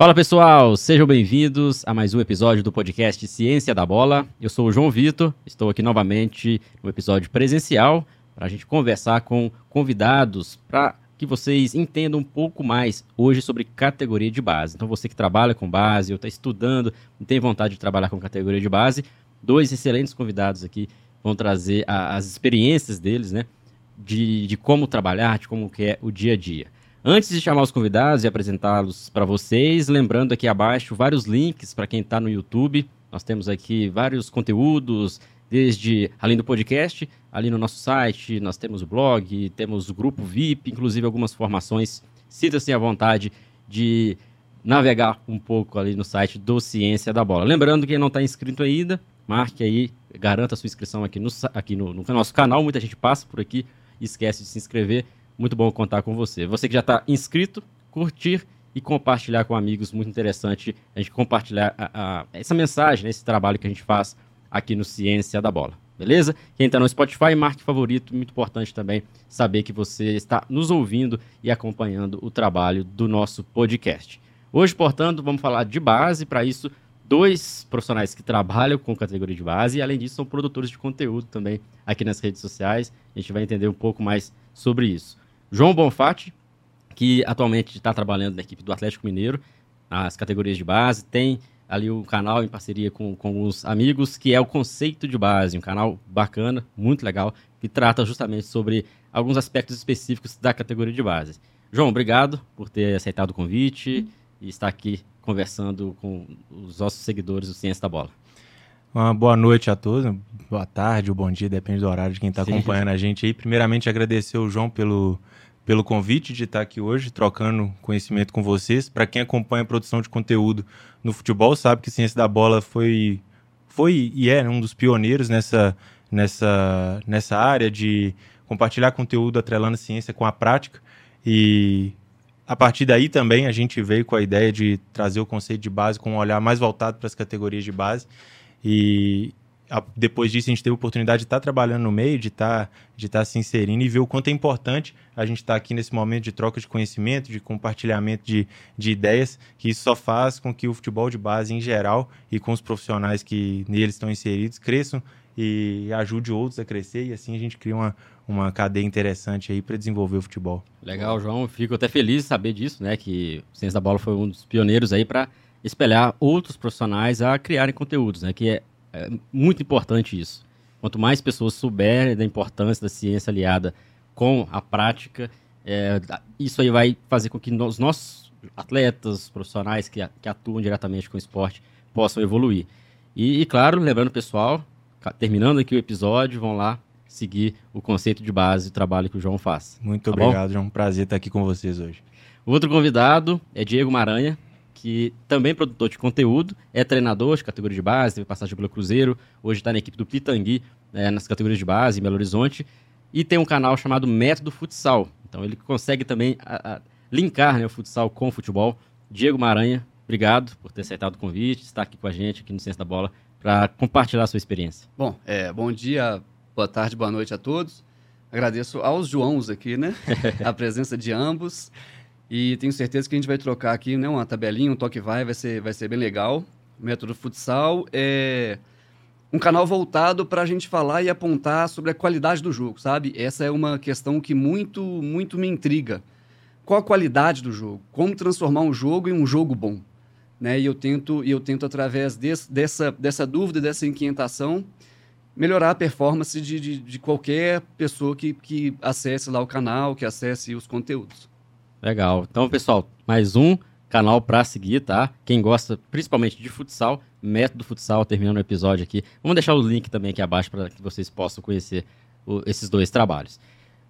Fala pessoal, sejam bem-vindos a mais um episódio do podcast Ciência da Bola. Eu sou o João Vitor, estou aqui novamente no episódio presencial para a gente conversar com convidados para que vocês entendam um pouco mais hoje sobre categoria de base. Então, você que trabalha com base ou está estudando e tem vontade de trabalhar com categoria de base, dois excelentes convidados aqui vão trazer a, as experiências deles, né? De, de como trabalhar, de como que é o dia a dia. Antes de chamar os convidados e apresentá-los para vocês, lembrando aqui abaixo vários links para quem está no YouTube. Nós temos aqui vários conteúdos, desde além do podcast, ali no nosso site, nós temos o blog, temos o grupo VIP, inclusive algumas formações. Sinta-se à vontade de navegar um pouco ali no site do Ciência da Bola. Lembrando que quem não está inscrito ainda, marque aí, garanta sua inscrição aqui, no, aqui no, no nosso canal. Muita gente passa por aqui esquece de se inscrever. Muito bom contar com você. Você que já está inscrito, curtir e compartilhar com amigos. Muito interessante a gente compartilhar a, a, essa mensagem, né, esse trabalho que a gente faz aqui no Ciência da Bola. Beleza? Quem está no Spotify, marque favorito. Muito importante também saber que você está nos ouvindo e acompanhando o trabalho do nosso podcast. Hoje, portanto, vamos falar de base. Para isso, dois profissionais que trabalham com categoria de base e, além disso, são produtores de conteúdo também aqui nas redes sociais. A gente vai entender um pouco mais sobre isso. João Bonfatti, que atualmente está trabalhando na equipe do Atlético Mineiro, nas categorias de base, tem ali o um canal em parceria com, com os amigos, que é o Conceito de Base, um canal bacana, muito legal, que trata justamente sobre alguns aspectos específicos da categoria de base. João, obrigado por ter aceitado o convite e estar aqui conversando com os nossos seguidores do Ciência da Bola. Uma boa noite a todos, boa tarde ou bom dia, depende do horário de quem está acompanhando a gente aí. Primeiramente, agradecer o João pelo, pelo convite de estar aqui hoje, trocando conhecimento com vocês. Para quem acompanha a produção de conteúdo no futebol, sabe que Ciência da Bola foi, foi e é um dos pioneiros nessa, nessa, nessa área de compartilhar conteúdo atrelando a ciência com a prática. E a partir daí também a gente veio com a ideia de trazer o conceito de base com um olhar mais voltado para as categorias de base. E a, depois disso a gente teve a oportunidade de estar tá trabalhando no meio, de estar tá, de tá se inserindo e ver o quanto é importante a gente estar tá aqui nesse momento de troca de conhecimento, de compartilhamento de, de ideias, que isso só faz com que o futebol de base em geral e com os profissionais que neles estão inseridos cresçam e ajude outros a crescer e assim a gente cria uma, uma cadeia interessante aí para desenvolver o futebol. Legal, João. Fico até feliz de saber disso, né? Que o Ciência da Bola foi um dos pioneiros aí para espelhar outros profissionais a criarem conteúdos, né? Que é, é, muito importante isso. Quanto mais pessoas souberem da importância da ciência aliada com a prática, é, isso aí vai fazer com que os nossos atletas, profissionais que, que atuam diretamente com o esporte possam evoluir. E, e claro, lembrando pessoal, terminando aqui o episódio, vão lá seguir o conceito de base do trabalho que o João faz. Muito tá obrigado, bom? João. Um prazer estar aqui com vocês hoje. O outro convidado é Diego Maranha, que também é produtor de conteúdo, é treinador de categoria de base, teve passagem pelo Cruzeiro, hoje está na equipe do Pitangui, é, nas categorias de base, em Belo Horizonte, e tem um canal chamado Método Futsal. Então ele consegue também a, a, linkar né, o futsal com o futebol. Diego Maranha, obrigado por ter aceitado o convite, estar aqui com a gente, aqui no Ciência da Bola, para compartilhar a sua experiência. Bom, é, bom dia, boa tarde, boa noite a todos. Agradeço aos Joãos aqui, né? a presença de ambos. E tenho certeza que a gente vai trocar aqui, né, uma tabelinha, um toque vai, vai ser, vai ser bem legal. O Método Futsal é um canal voltado para a gente falar e apontar sobre a qualidade do jogo, sabe? Essa é uma questão que muito, muito me intriga. Qual a qualidade do jogo? Como transformar um jogo em um jogo bom? Né? E eu tento, eu tento através desse, dessa, dessa dúvida, dessa inquietação, melhorar a performance de, de, de qualquer pessoa que, que acesse lá o canal, que acesse os conteúdos. Legal. Então, pessoal, mais um canal para seguir, tá? Quem gosta principalmente de futsal, Método Futsal, terminando o episódio aqui. Vamos deixar o link também aqui abaixo para que vocês possam conhecer o, esses dois trabalhos.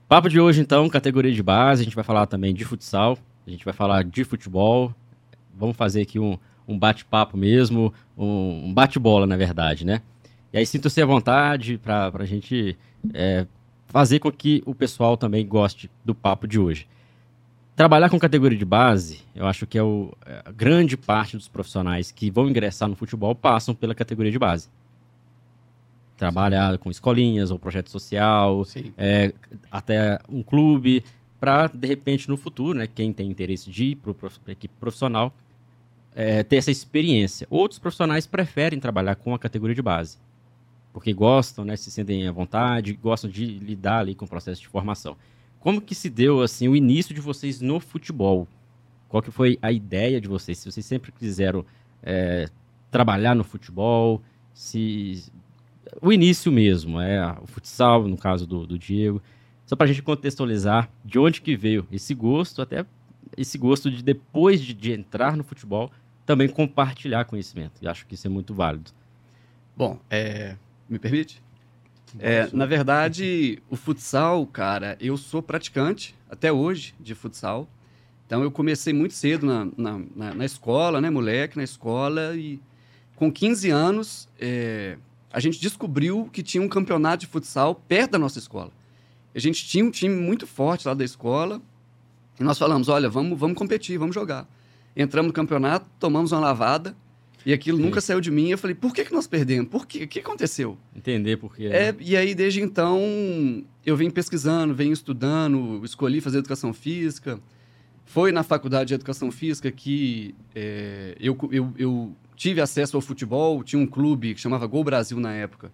Papo de hoje, então, categoria de base. A gente vai falar também de futsal, a gente vai falar de futebol. Vamos fazer aqui um, um bate-papo mesmo, um, um bate-bola, na verdade, né? E aí sinto-se à vontade para a gente é, fazer com que o pessoal também goste do papo de hoje. Trabalhar com categoria de base, eu acho que é o, é, a grande parte dos profissionais que vão ingressar no futebol passam pela categoria de base. Trabalhar com escolinhas ou projeto social, é, até um clube, para, de repente, no futuro, né, quem tem interesse de ir para a equipe profissional, é, ter essa experiência. Outros profissionais preferem trabalhar com a categoria de base, porque gostam, né, se sentem à vontade, gostam de lidar ali com o processo de formação. Como que se deu assim o início de vocês no futebol? Qual que foi a ideia de vocês? Se vocês sempre quiseram é, trabalhar no futebol, se o início mesmo, é o futsal, no caso do, do Diego, só para a gente contextualizar de onde que veio esse gosto, até esse gosto de depois de, de entrar no futebol, também compartilhar conhecimento. E acho que isso é muito válido. Bom, é, me permite? É, na verdade, o futsal, cara, eu sou praticante até hoje de futsal. Então eu comecei muito cedo na, na, na, na escola, né, moleque, na escola, e com 15 anos é, a gente descobriu que tinha um campeonato de futsal perto da nossa escola. A gente tinha um time muito forte lá da escola, e nós falamos, olha, vamos, vamos competir, vamos jogar. Entramos no campeonato, tomamos uma lavada, e aquilo Sim. nunca saiu de mim. Eu falei, por que, que nós perdemos? Por quê? O que aconteceu? Entender por quê. É, né? e aí, desde então, eu venho pesquisando, venho estudando, escolhi fazer educação física. Foi na faculdade de educação física que é, eu, eu, eu tive acesso ao futebol. Tinha um clube que chamava Gol Brasil na época.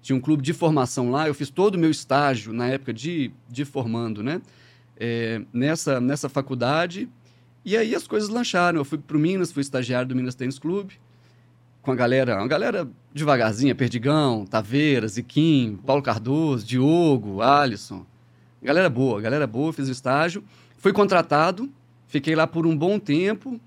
Tinha um clube de formação lá. Eu fiz todo o meu estágio na época de, de formando, né? É, nessa, nessa faculdade. E aí as coisas lancharam. Eu fui para o Minas, fui estagiário do Minas Tênis Clube, com a galera, uma galera devagarzinha, Perdigão, Taveira, Ziquim, Paulo Cardoso, Diogo, Alisson. Galera boa, galera boa, fiz o estágio. Fui contratado, fiquei lá por um bom tempo,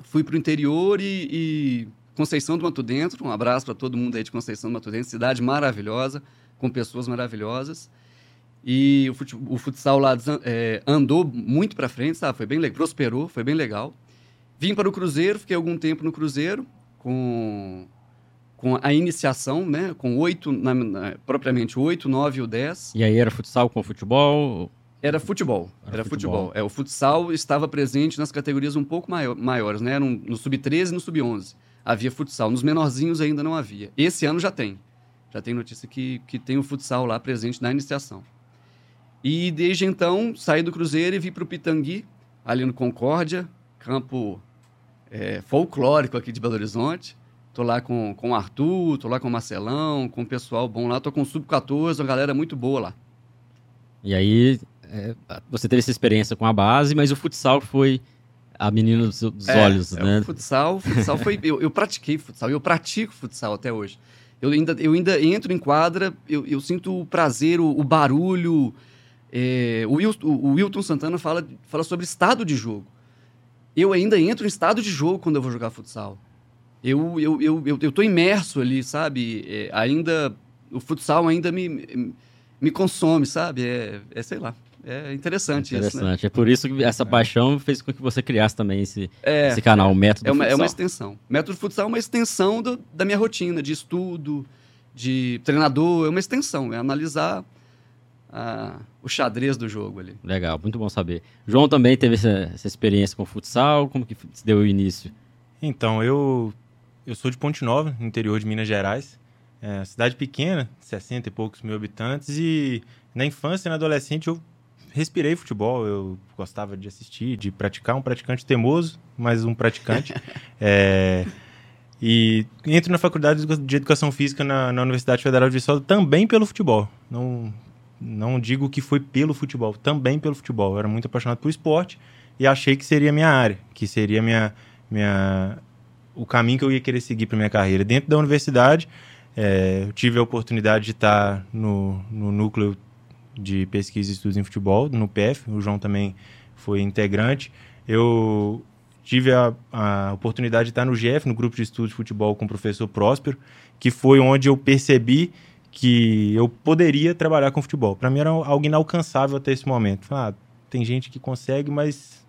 fui para o interior e, e, Conceição do Mato Dentro, um abraço para todo mundo aí de Conceição do Mato Dentro, cidade maravilhosa, com pessoas maravilhosas. E o, futsal lá é, andou muito para frente, sabe? Foi bem legal, prosperou, foi bem legal. Vim para o Cruzeiro, fiquei algum tempo no Cruzeiro, com, com a iniciação, né? Com oito, na, na, propriamente oito, nove ou dez. E aí era futsal com futebol? Era futebol, era, era futebol. futebol. É, o futsal estava presente nas categorias um pouco maior, maiores, né? No, no sub-13 e no sub-11 havia futsal. Nos menorzinhos ainda não havia. Esse ano já tem. Já tem notícia que, que tem o futsal lá presente na iniciação. E desde então saí do Cruzeiro e vim para o Pitangui, ali no Concórdia, campo é, folclórico aqui de Belo Horizonte. Tô lá com, com o Arthur, tô lá com o Marcelão, com o pessoal bom lá. Tô com o Sub-14, uma galera muito boa lá. E aí, é, você teve essa experiência com a base, mas o futsal foi a menina dos, dos é, olhos, é, né? O futsal, futsal foi... eu, eu pratiquei futsal, eu pratico futsal até hoje. Eu ainda, eu ainda entro em quadra, eu, eu sinto o prazer, o, o barulho, é, o, Wilton, o, Wilton, Santana fala, fala sobre estado de jogo. Eu ainda entro em estado de jogo quando eu vou jogar futsal. Eu, eu, eu, eu, eu tô imerso ali, sabe? É, ainda. O futsal ainda me, me consome, sabe? É, é sei lá. É interessante, interessante. isso. Né? É por isso que essa é. paixão fez com que você criasse também esse, é, esse canal, o Método é uma, Futsal. É uma extensão. Método Futsal é uma extensão do, da minha rotina de estudo, de treinador, é uma extensão. É analisar a, o xadrez do jogo ali. Legal, muito bom saber. João também teve essa, essa experiência com futsal, como que se deu o início? Então, eu, eu sou de Ponte Nova, no interior de Minas Gerais. É, cidade pequena, 60 e poucos mil habitantes, e na infância e na adolescente eu respirei futebol, eu gostava de assistir, de praticar, um praticante teimoso, mas um praticante. é, e entro na faculdade de Educação Física na, na Universidade Federal de Viçosa também pelo futebol. Não, não digo que foi pelo futebol, também pelo futebol. Eu era muito apaixonado por esporte e achei que seria minha área, que seria minha, minha o caminho que eu ia querer seguir para minha carreira. Dentro da universidade, é, eu tive a oportunidade de estar no, no núcleo de pesquisa e estudos em futebol, no PF. O João também foi integrante. Eu tive a, a oportunidade de estar no GF, no grupo de estudos de futebol com o professor Próspero, que foi onde eu percebi que eu poderia trabalhar com futebol. Para mim era algo inalcançável até esse momento. Ah, tem gente que consegue, mas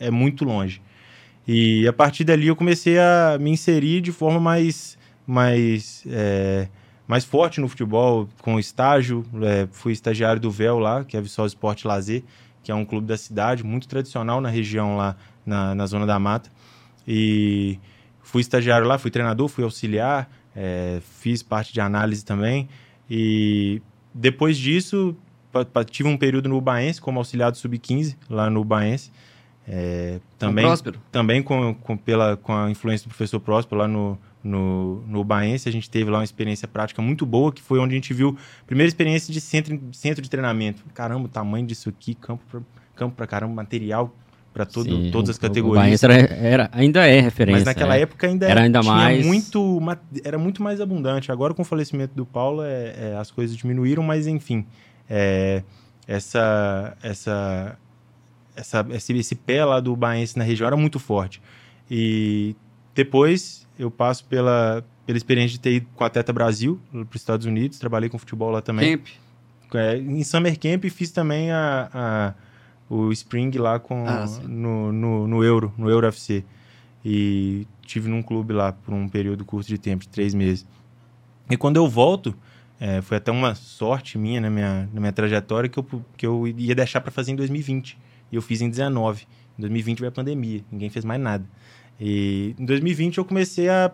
é muito longe. E a partir dali eu comecei a me inserir de forma mais, mais, é, mais forte no futebol, com estágio. É, fui estagiário do VEL lá, que é Viçosa Esporte Lazer, que é um clube da cidade, muito tradicional na região lá, na, na Zona da Mata. E fui estagiário lá, fui treinador, fui auxiliar, é, fiz parte de análise também. E depois disso, tive um período no Ubaense como auxiliar do Sub-15, lá no Ubaense. É, também, Próspero. também com, com, pela, com a influência do professor Próspero lá no, no, no Baense, a gente teve lá uma experiência prática muito boa, que foi onde a gente viu a primeira experiência de centro, centro de treinamento. Caramba, o tamanho disso aqui, campo pra, campo pra caramba, material para todas as categorias. O era, era, ainda é referência. Mas naquela é. época ainda era ainda mais muito era muito mais abundante. Agora com o falecimento do Paulo é, é, as coisas diminuíram, mas enfim, é, essa essa essa esse, esse pé lá do Baense na região era muito forte. E depois eu passo pela pela experiência de ter ido com a Teta Brasil para os Estados Unidos, trabalhei com futebol lá também. Camp. É, em Summer Camp fiz também a, a o Spring lá com, ah, no, no, no, Euro, no Euro FC. E tive num clube lá por um período curto de tempo, de três meses. E quando eu volto, é, foi até uma sorte minha na minha, na minha trajetória que eu, que eu ia deixar para fazer em 2020. E eu fiz em 19. Em 2020 veio a pandemia, ninguém fez mais nada. E em 2020 eu comecei a.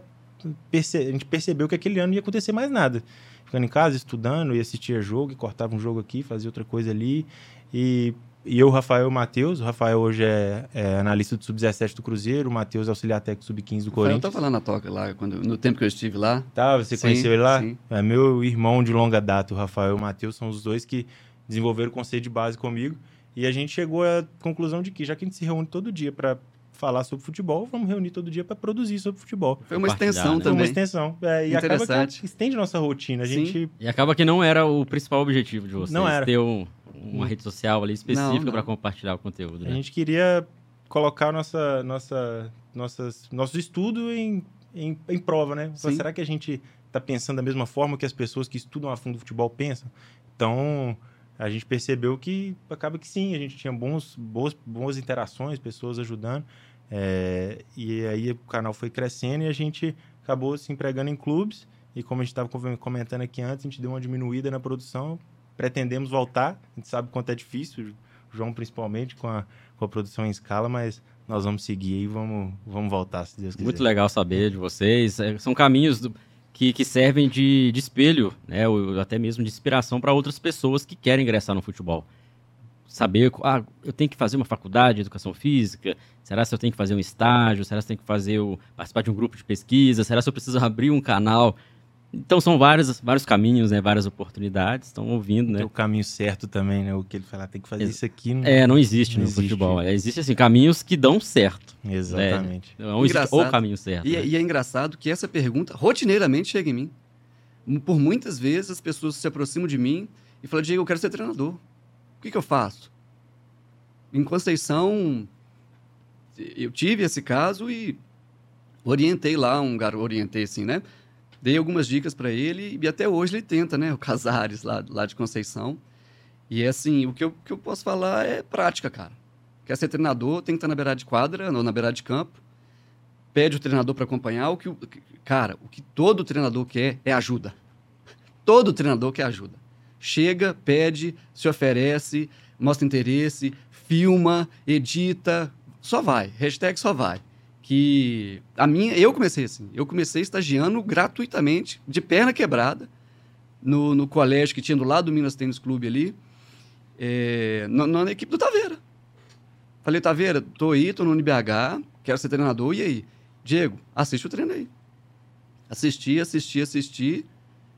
Perce... A gente percebeu que aquele ano não ia acontecer mais nada. Ficando em casa, estudando, ia assistir jogo, e cortava um jogo aqui, fazia outra coisa ali. E e eu, Rafael Matheus. O Rafael hoje é, é analista do Sub-17 do Cruzeiro, o Matheus é auxiliar técnico Sub-15 do Corinthians. Eu estava lá na toca, lá, quando, no tempo que eu estive lá. Tá, você sim, conheceu ele lá? Sim. É meu irmão de longa data, o Rafael e o Matheus, são os dois que desenvolveram o conceito de base comigo. E a gente chegou à conclusão de que, já que a gente se reúne todo dia para falar sobre futebol, vamos reunir todo dia para produzir sobre futebol. Foi uma extensão né? também. Foi uma extensão. É, e acaba que estende nossa rotina. A gente... E acaba que não era o principal objetivo de vocês. Não era. Ter um, uma rede social ali específica para compartilhar o conteúdo. Né? A gente queria colocar nossa, nossa, nossas, nosso estudo em, em, em prova, né? será que a gente está pensando da mesma forma que as pessoas que estudam a fundo futebol pensam? Então, a gente percebeu que acaba que sim, a gente tinha bons, boas, boas interações, pessoas ajudando. É, e aí o canal foi crescendo e a gente acabou se empregando em clubes. E como a gente estava comentando aqui antes, a gente deu uma diminuída na produção pretendemos voltar. A gente sabe quanto é difícil, o João principalmente, com a, com a produção em escala, mas nós vamos seguir e vamos, vamos voltar, se Deus quiser. Muito legal saber de vocês. É, são caminhos do, que, que servem de, de espelho, né, ou até mesmo de inspiração para outras pessoas que querem ingressar no futebol. Saber, ah, eu tenho que fazer uma faculdade de educação física? Será se eu tenho que fazer um estágio? Será se eu tenho que fazer o, participar de um grupo de pesquisa? Será se eu preciso abrir um canal? Então são vários, vários caminhos, né? Várias oportunidades. Estão ouvindo, né? Tem o caminho certo também, né? O que ele fala, tem que fazer isso aqui. Não, é, não existe não no existe. futebol. É, existe assim caminhos que dão certo. Exatamente. Né? Não existe o caminho certo. E, é, né? e, é engraçado que essa pergunta rotineiramente chega em mim. Por muitas vezes as pessoas se aproximam de mim e falam: Diego, eu quero ser treinador. Que, que eu faço? Em Conceição, eu tive esse caso e orientei lá um garoto, orientei assim, né? Dei algumas dicas para ele e até hoje ele tenta, né? O Casares, lá, lá de Conceição. E é assim, o que eu, que eu posso falar é prática, cara. Quer ser treinador, tem que estar na beirada de quadra ou na beirada de campo. Pede o treinador para acompanhar. O que, cara, o que todo treinador quer é ajuda. Todo treinador quer ajuda. Chega, pede, se oferece, mostra interesse, filma, edita, só vai. Hashtag só vai que a minha, eu comecei assim, eu comecei estagiando gratuitamente, de perna quebrada, no, no colégio que tinha do lado do Minas Tênis Clube ali, é, na, na, equipe do Taveira. Falei, Taveira, tô aí, tô no NBH, quero ser treinador, e aí? Diego, assiste o treino aí. Assisti, assisti, assisti,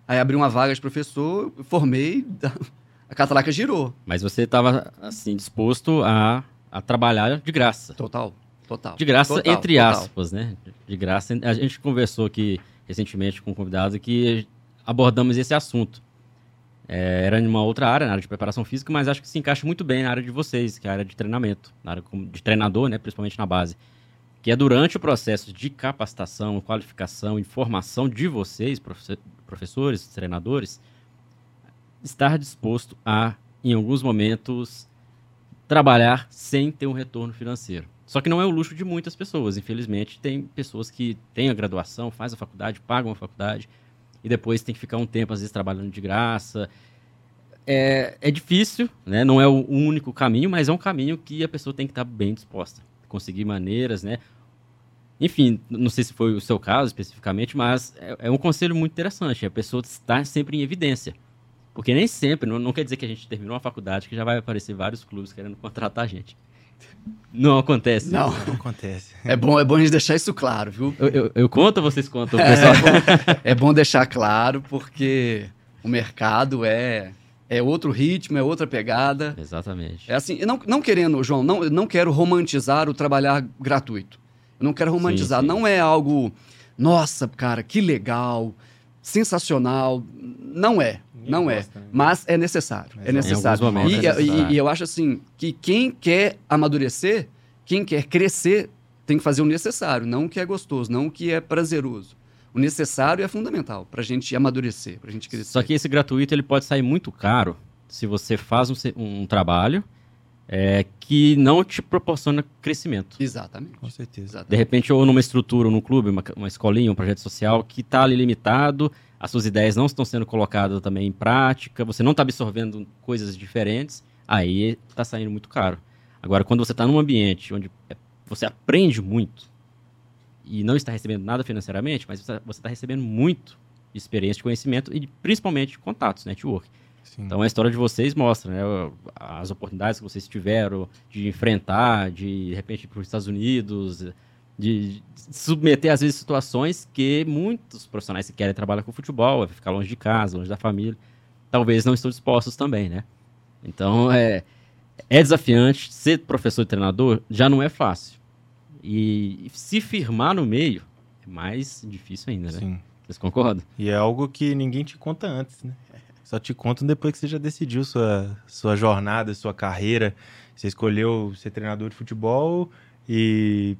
aí abri uma vaga de professor, formei, a catalaca girou. Mas você estava, assim, disposto a, a trabalhar de graça. Total. Total. De graça, total, entre total. aspas, né? De graça. A gente conversou aqui recentemente com um convidado que abordamos esse assunto. É, era em uma outra área, na área de preparação física, mas acho que se encaixa muito bem na área de vocês, que é a área de treinamento, na área de treinador, né? Principalmente na base. Que é durante o processo de capacitação, qualificação e formação de vocês, professores, treinadores, estar disposto a, em alguns momentos, trabalhar sem ter um retorno financeiro. Só que não é o luxo de muitas pessoas. Infelizmente, tem pessoas que têm a graduação, fazem a faculdade, pagam a faculdade e depois tem que ficar um tempo, às vezes, trabalhando de graça. É, é difícil, né? não é o único caminho, mas é um caminho que a pessoa tem que estar bem disposta. Conseguir maneiras, né? Enfim, não sei se foi o seu caso especificamente, mas é, é um conselho muito interessante. A pessoa estar sempre em evidência. Porque nem sempre, não, não quer dizer que a gente terminou uma faculdade que já vai aparecer vários clubes querendo contratar a gente. Não acontece. Não. Não acontece. É bom, é bom a gente deixar isso claro, viu? Eu, eu, eu conto ou vocês contam, pessoal? É bom deixar claro porque o mercado é é outro ritmo, é outra pegada. Exatamente. É assim, não, não querendo, João, não, não quero romantizar o trabalhar gratuito. Eu não quero romantizar. Sim, sim. Não é algo, nossa, cara, que legal, sensacional. Não é, Ninguém não é. gosta, né? Mas é necessário. É necessário. momentos E, é necessário. e- e eu acho assim que quem quer amadurecer, quem quer crescer, tem que fazer o necessário, não o que é gostoso, não o que é prazeroso. O necessário é fundamental para a gente amadurecer, para a gente crescer. Só que esse gratuito ele pode sair muito caro se você faz um, um trabalho é, que não te proporciona crescimento. Exatamente. Com certeza. De Exatamente. repente, ou numa estrutura, ou num clube, uma, uma escolinha, um projeto social que está ali limitado, as suas ideias não estão sendo colocadas também em prática, você não está absorvendo coisas diferentes, aí está saindo muito caro. Agora, quando você está num ambiente onde é, você aprende muito e não está recebendo nada financeiramente, mas você está recebendo muito de experiência, de conhecimento e de, principalmente de contatos, network. Sim. Então a história de vocês mostra, né? As oportunidades que vocês tiveram de enfrentar, de, de repente ir para os Estados Unidos, de, de submeter às vezes situações que muitos profissionais que querem trabalhar com futebol, ficar longe de casa, longe da família, talvez não estão dispostos também, né? Então é, é desafiante ser professor e treinador já não é fácil. E se firmar no meio é mais difícil ainda, né? Sim. Vocês concordam? E é algo que ninguém te conta antes, né? Só te contam depois que você já decidiu sua, sua jornada, sua carreira. Você escolheu ser treinador de futebol e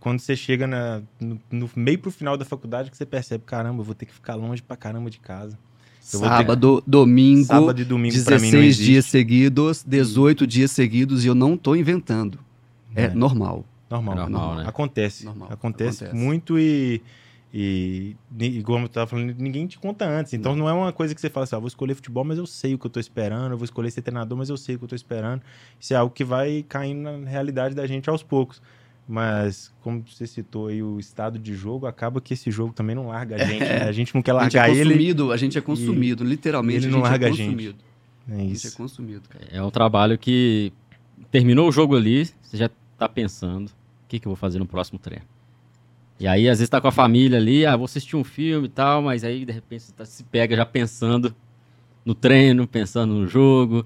quando você chega na- no, no meio pro final da faculdade que você percebe, caramba, eu vou ter que ficar longe pra caramba de casa. Eu vou ter- Sábado, domingo, Sábado e domingo pra mim não 16 existe. dias seguidos, 18 dias seguidos e eu não tô inventando. É, É. normal. Normal. É normal, né? Acontece. Normal, Acontece, acontece. muito e, e, igual eu tava falando, ninguém te conta antes. Então não, é uma coisa que você fala assim, ah, vou escolher futebol, mas eu sei o que eu tô esperando. Eu vou escolher ser treinador, mas eu sei o que eu tô esperando. Isso é algo que vai caindo na realidade da gente aos poucos. Mas, como você citou aí, o estado de jogo, acaba que esse jogo também não larga a gente. né? A gente não quer A gente é largar ele. consumido, a gente é consumido, literalmente ele a não gente larga é a gente. consumido. É A gente é isso. consumido, cara. É um trabalho que terminou o jogo ali, você já tá pensando, o que, que eu vou fazer no próximo treino? E aí, às vezes, tá com a família ali, ah, vou assistir um filme e tal, mas aí, de repente, você tá- se pega já pensando no treino, pensando no jogo.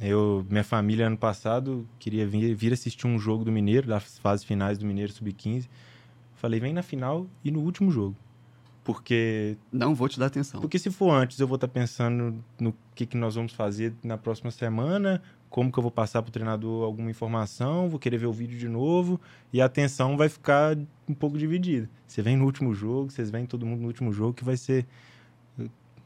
Eu, minha família, ano passado, queria vir, vir assistir um jogo do Mineiro, das fases finais do Mineiro Sub-15. Falei, vem na final e no último jogo. Porque, Não vou te dar atenção. porque se for antes, eu vou estar pensando no que, que nós vamos fazer na próxima semana, como que eu vou passar para o treinador alguma informação, vou querer ver o vídeo de novo, e a atenção vai ficar um pouco dividida. Você vem no último jogo, vocês vêm todo mundo no último jogo, que vai ser...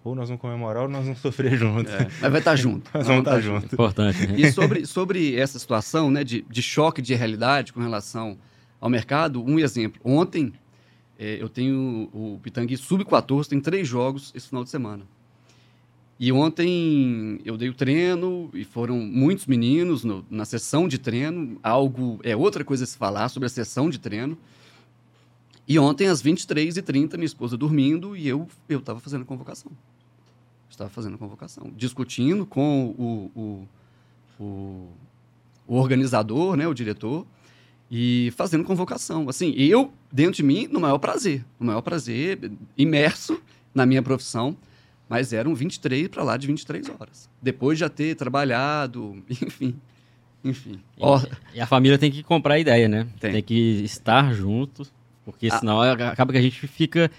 Ou nós vamos comemorar ou nós vamos sofrer junto. É, mas vai estar junto. Nós vamos estar juntos. Importante, né? E sobre, sobre essa situação né, de, de choque de realidade com relação ao mercado, um exemplo. Ontem, eh, eu tenho o Pitangui Sub-14, tem três jogos esse final de semana. E ontem eu dei o treino e foram muitos meninos no- na sessão de treino. Algo é outra coisa se falar sobre a sessão de treino. E ontem, às 23h30, minha esposa dormindo e eu eu estava fazendo convocação. Estava fazendo convocação. Discutindo com o, o, o, o organizador, né, o diretor, e fazendo convocação. Assim, eu, dentro de mim, no maior prazer. No maior prazer, imerso na minha profissão. Mas eram 23 para lá de 23 horas. Depois de já ter trabalhado, enfim. Enfim. Ó, E a família tem que comprar a ideia, né? Tem. que estar junto, porque Ah. senão acaba que a gente fica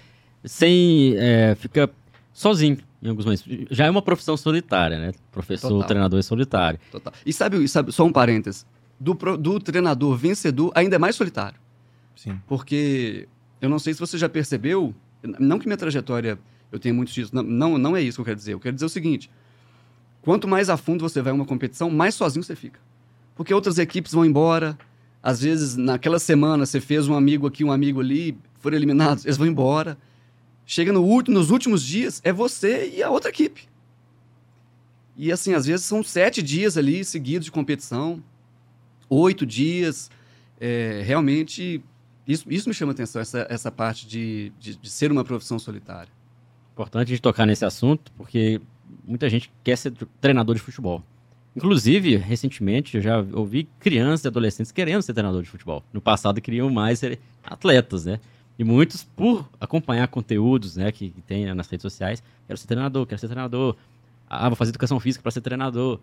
sem. é, fica sozinho em alguns momentos. Já é uma profissão solitária, né? Professor, Total. treinador é solitário. Total. E sabe, e sabe, só um parênteses. Do, pro- do treinador vencedor, ainda é mais solitário. Sim. Porque eu não sei se você já percebeu, não que minha trajetória eu tenha muito disso, não, não, não é isso que eu quero dizer. Eu quero dizer o seguinte: quanto mais a fundo você vai em uma competição, mais sozinho você fica. Porque outras equipes vão embora, às vezes naquela semana você fez um amigo aqui, um amigo ali, foram eliminados, eles vão embora. Chega no último, nos últimos dias, é você e a outra equipe. E assim, às vezes são sete dias ali seguidos de competição, oito dias. É, realmente, isso, isso me chama atenção, essa, essa parte de, de, de ser uma profissão solitária. Importante a gente tocar nesse assunto, porque muita gente quer ser treinador de futebol. Inclusive, recentemente, eu já ouvi crianças e adolescentes querendo ser treinador de futebol. No passado, queriam mais ser atletas, né? E muitos, por acompanhar conteúdos né, que, tem nas redes sociais, quero ser treinador, quero ser treinador. Ah, vou fazer educação física para ser treinador.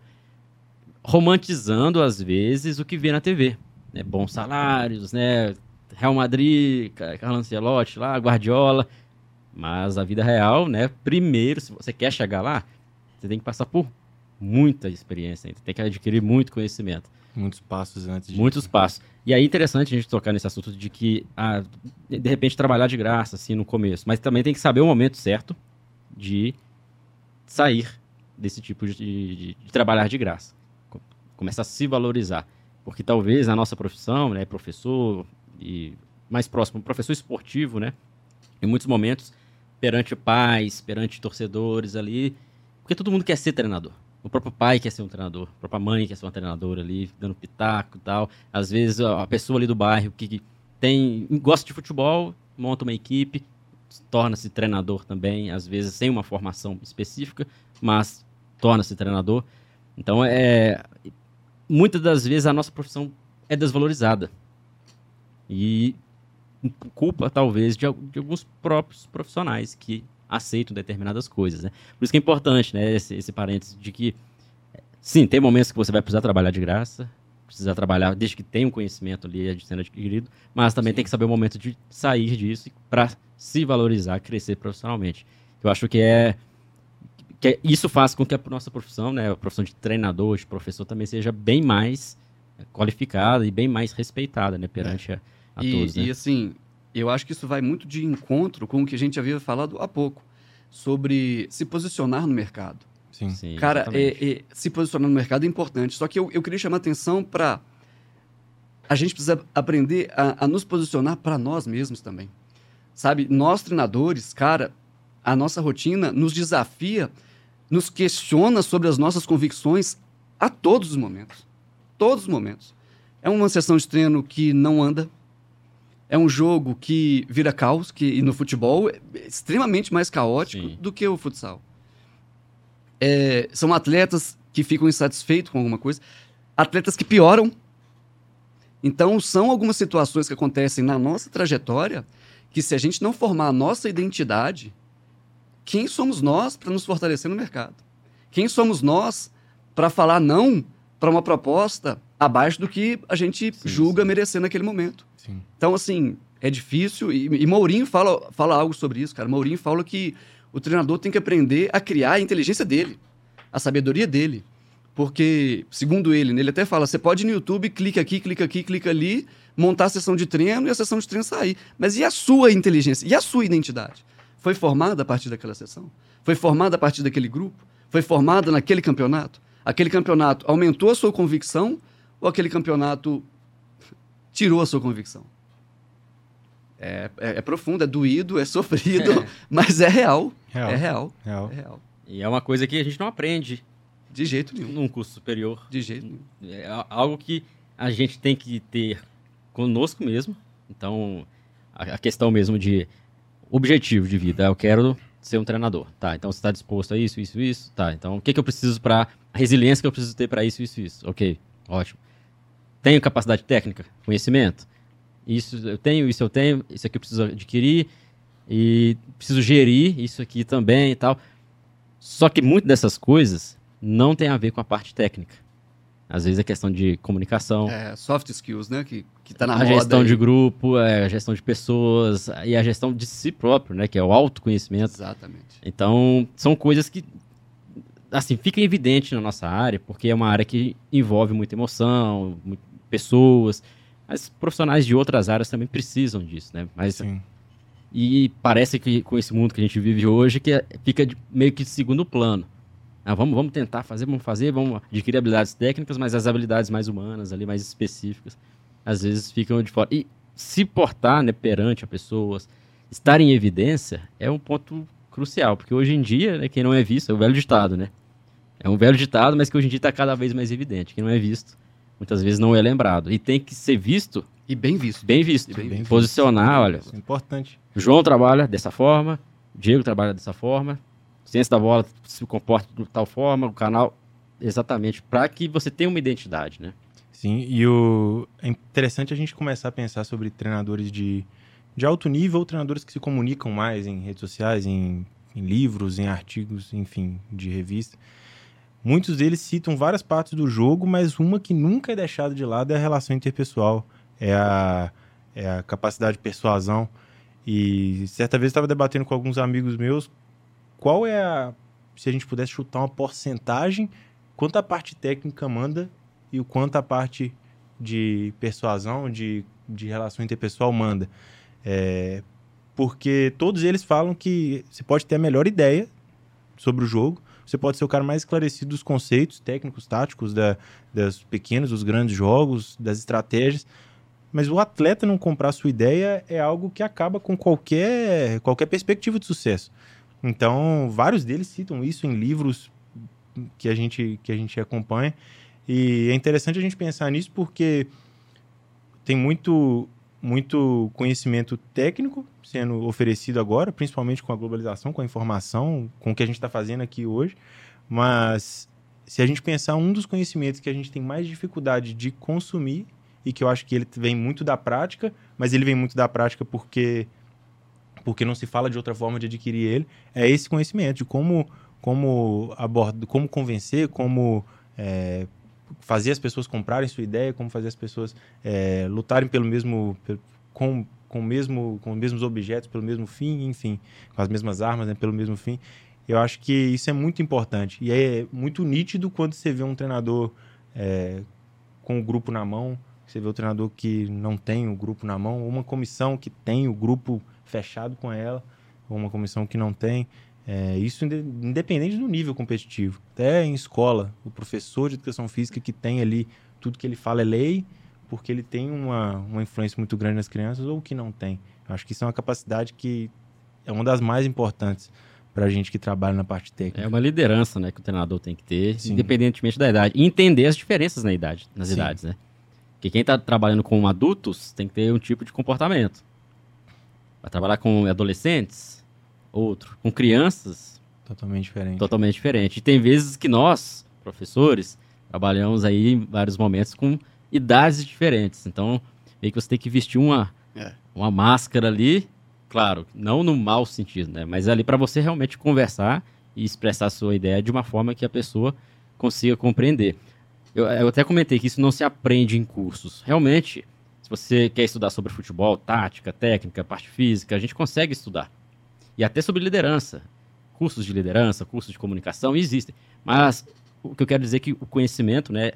Romantizando, às vezes, o que vê na TV. Né? Bons salários, né? Real Madrid, Carlo Ancelotti lá, Guardiola. Mas a vida real, né? Primeiro, se você quer chegar lá, você tem que passar por muita experiência, tem que adquirir muito conhecimento. Muitos passos antes de... Muitos passos. E aí é interessante a gente tocar nesse assunto de que, ah, de repente, trabalhar de graça, assim, no começo. Mas também tem que saber o momento certo de sair desse tipo de, de, de trabalhar de graça. Começar a se valorizar. Porque talvez a nossa profissão, né, professor e mais próximo, professor esportivo, né, em muitos momentos, perante pais, perante torcedores ali, porque todo mundo quer ser treinador. O próprio pai quer ser um treinador, a própria mãe quer ser uma treinadora ali, dando pitaco e tal. Às vezes a pessoa ali do bairro que tem gosta de futebol, monta uma equipe, torna-se treinador também, às vezes sem uma formação específica, mas torna-se treinador. Então é muitas das vezes a nossa profissão é desvalorizada. E culpa talvez de, de alguns próprios profissionais que aceitam determinadas coisas, né? Por isso que é importante, né, esse, esse parênteses de que, sim, tem momentos que você vai precisar trabalhar de graça, precisar trabalhar desde que tenha um conhecimento ali sendo adquirido, mas também sim. tem que saber o momento de sair disso para se valorizar, crescer profissionalmente. Eu acho que é que é, isso faz com que a nossa profissão, né, a profissão de treinador, de professor também seja bem mais qualificada e bem mais respeitada, né, perante a, a e, todos. Né? E assim, eu acho que isso vai muito de encontro com o que a gente havia falado há pouco, sobre se posicionar no mercado. Sim. Sim Cara, é, é, se posicionar no mercado é importante. Só que eu, eu queria chamar atenção para. A gente precisa aprender a, a nos posicionar para nós mesmos também. Sabe, nós treinadores, cara, a nossa rotina nos desafia, nos questiona sobre as nossas convicções a todos os momentos. Todos os momentos. É uma sessão de treino que não anda, é um jogo que vira caos, que no futebol é extremamente mais caótico Sim. do que o futsal. É, são atletas que ficam insatisfeitos com alguma coisa, atletas que pioram. Então, são algumas situações que acontecem na nossa trajetória que, se a gente não formar a nossa identidade, quem somos nós para nos fortalecer no mercado? Quem somos nós para falar não para uma proposta abaixo do que a gente sim, julga sim. merecer naquele momento? Sim. Então, assim, é difícil. E, e Mourinho fala, fala algo sobre isso, cara. Mourinho fala que o treinador tem que aprender a criar a inteligência dele, a sabedoria dele. Porque, segundo ele, ele até fala: você pode ir no YouTube, clica aqui, clica aqui, clica ali, montar a sessão de treino e a sessão de treino sair. Mas e a sua inteligência? E a sua identidade? Foi formada a partir daquela sessão? Foi formada a partir daquele grupo? Foi formada naquele campeonato? Aquele campeonato aumentou a sua convicção ou aquele campeonato tirou a sua convicção. É, é, é profundo, é doído, é sofrido, é. mas é real. real. É real. real. É real. E é uma coisa que a gente não aprende. De jeito nenhum. Num curso superior. De jeito nenhum. É algo que a gente tem que ter conosco mesmo. Então, a, questão mesmo de objetivo de vida. Eu quero ser um treinador. Tá, então você está disposto a isso, isso, isso? Tá, então o que, que eu preciso para. A resiliência que eu preciso ter para isso, isso, isso. Ok, ótimo. Tenho capacidade técnica, conhecimento. Isso eu tenho, isso eu tenho, isso aqui eu preciso adquirir e preciso gerir isso aqui também e tal. Só que muitas dessas coisas não tem a ver com a parte técnica. Às vezes é questão de comunicação. É, soft skills, né? Que, que tá na a moda. A gestão aí. de grupo, é, a gestão de pessoas e a gestão de si próprio, né? Que é o autoconhecimento. Exatamente. Então, são coisas que assim, fica evidente na nossa área, porque é uma área que envolve muita emoção, muito, pessoas. Mas profissionais de outras áreas também precisam disso, né? Mas Sim. e parece que com esse mundo que a gente vive hoje que é, fica meio que de segundo plano. Ah, vamos, vamos tentar fazer, vamos fazer, vamos adquirir habilidades técnicas, mas as habilidades mais humanas ali, mais específicas, às vezes ficam de fora. E se portar, né, perante a pessoas, estar em evidência é um ponto crucial, porque hoje em dia, né, quem não é visto é o velho ditado, né? É um velho ditado, mas que hoje em dia está cada vez mais evidente. Quem não é visto muitas vezes não é lembrado. E tem que ser visto. E bem visto. Bem visto. Bem visto. Posicionar, olha. Isso é importante. João trabalha dessa forma, Diego trabalha dessa forma, Ciência da Bola se comporta de tal forma, o canal. exatamente para que você tenha uma identidade, né? Sim, e o... é interessante a gente começar a pensar sobre treinadores de, de alto nível, treinadores que se comunicam mais em redes sociais, em, em livros, em artigos, enfim, de revista. Muitos deles citam várias partes do jogo, mas uma que nunca é deixada de lado é a relação interpessoal, é a, é a capacidade de persuasão. E certa vez estava debatendo com alguns amigos meus qual é a. Se a gente pudesse chutar uma porcentagem, quanto a parte técnica manda e o quanto a parte de persuasão, de, de relação interpessoal manda. É, porque todos eles falam que você pode ter a melhor ideia sobre o jogo, você pode ser o cara mais esclarecido dos conceitos técnicos, táticos, da, das pequenos, dos grandes jogos, das estratégias, mas o atleta não comprar a sua ideia é algo que acaba com qualquer, qualquer perspectiva de sucesso. Então, vários deles citam isso em livros que a gente, que a gente acompanha. E é interessante a gente pensar nisso porque tem muito, muito conhecimento técnico sendo oferecido agora, principalmente com a globalização, com a informação, com o que a gente está fazendo aqui hoje. Mas se a gente pensar um dos conhecimentos que a gente tem mais dificuldade de consumir e que eu acho que ele vem muito da prática, mas ele vem muito da prática porque porque não se fala de outra forma de adquirir ele, é esse conhecimento de como como abordar, como convencer, como é, fazer as pessoas comprarem sua ideia, como fazer as pessoas é, lutarem pelo mesmo com com, mesmo, com os mesmos objetos, pelo mesmo fim, enfim, com as mesmas armas, né, pelo mesmo fim. Eu acho que isso é muito importante. E é muito nítido quando você vê um treinador é, com o grupo na mão, você vê o treinador que não tem o grupo na mão, ou uma comissão que tem o grupo fechado com ela, ou uma comissão que não tem. É, isso independente do nível competitivo. Até em escola, o professor de educação física que tem ali tudo que ele fala é lei, porque ele tem uma, uma influência muito grande nas crianças ou que não tem. Eu acho que isso é uma capacidade que é uma das mais importantes para a gente que trabalha na parte técnica. É uma liderança, né, que o treinador tem que ter, Sim. independentemente da idade, e entender as diferenças na idade, nas Sim. idades, né? Porque quem está trabalhando com adultos tem que ter um tipo de comportamento. Vai trabalhar com adolescentes, outro. Com crianças, totalmente diferente. Totalmente diferente. E tem vezes que nós, professores, trabalhamos aí em vários momentos com idades diferentes. Então, meio que você tem que vestir uma, é. uma máscara ali, claro, não no mau sentido, né? Mas ali para você realmente conversar e expressar a sua ideia de uma forma que a pessoa consiga compreender. Eu, eu até comentei que isso não se aprende em cursos. Realmente, se você quer estudar sobre futebol, tática, técnica, parte física, a gente consegue estudar. E até sobre liderança. Cursos de liderança, cursos de comunicação existem. Mas o que eu quero dizer é que o conhecimento, né,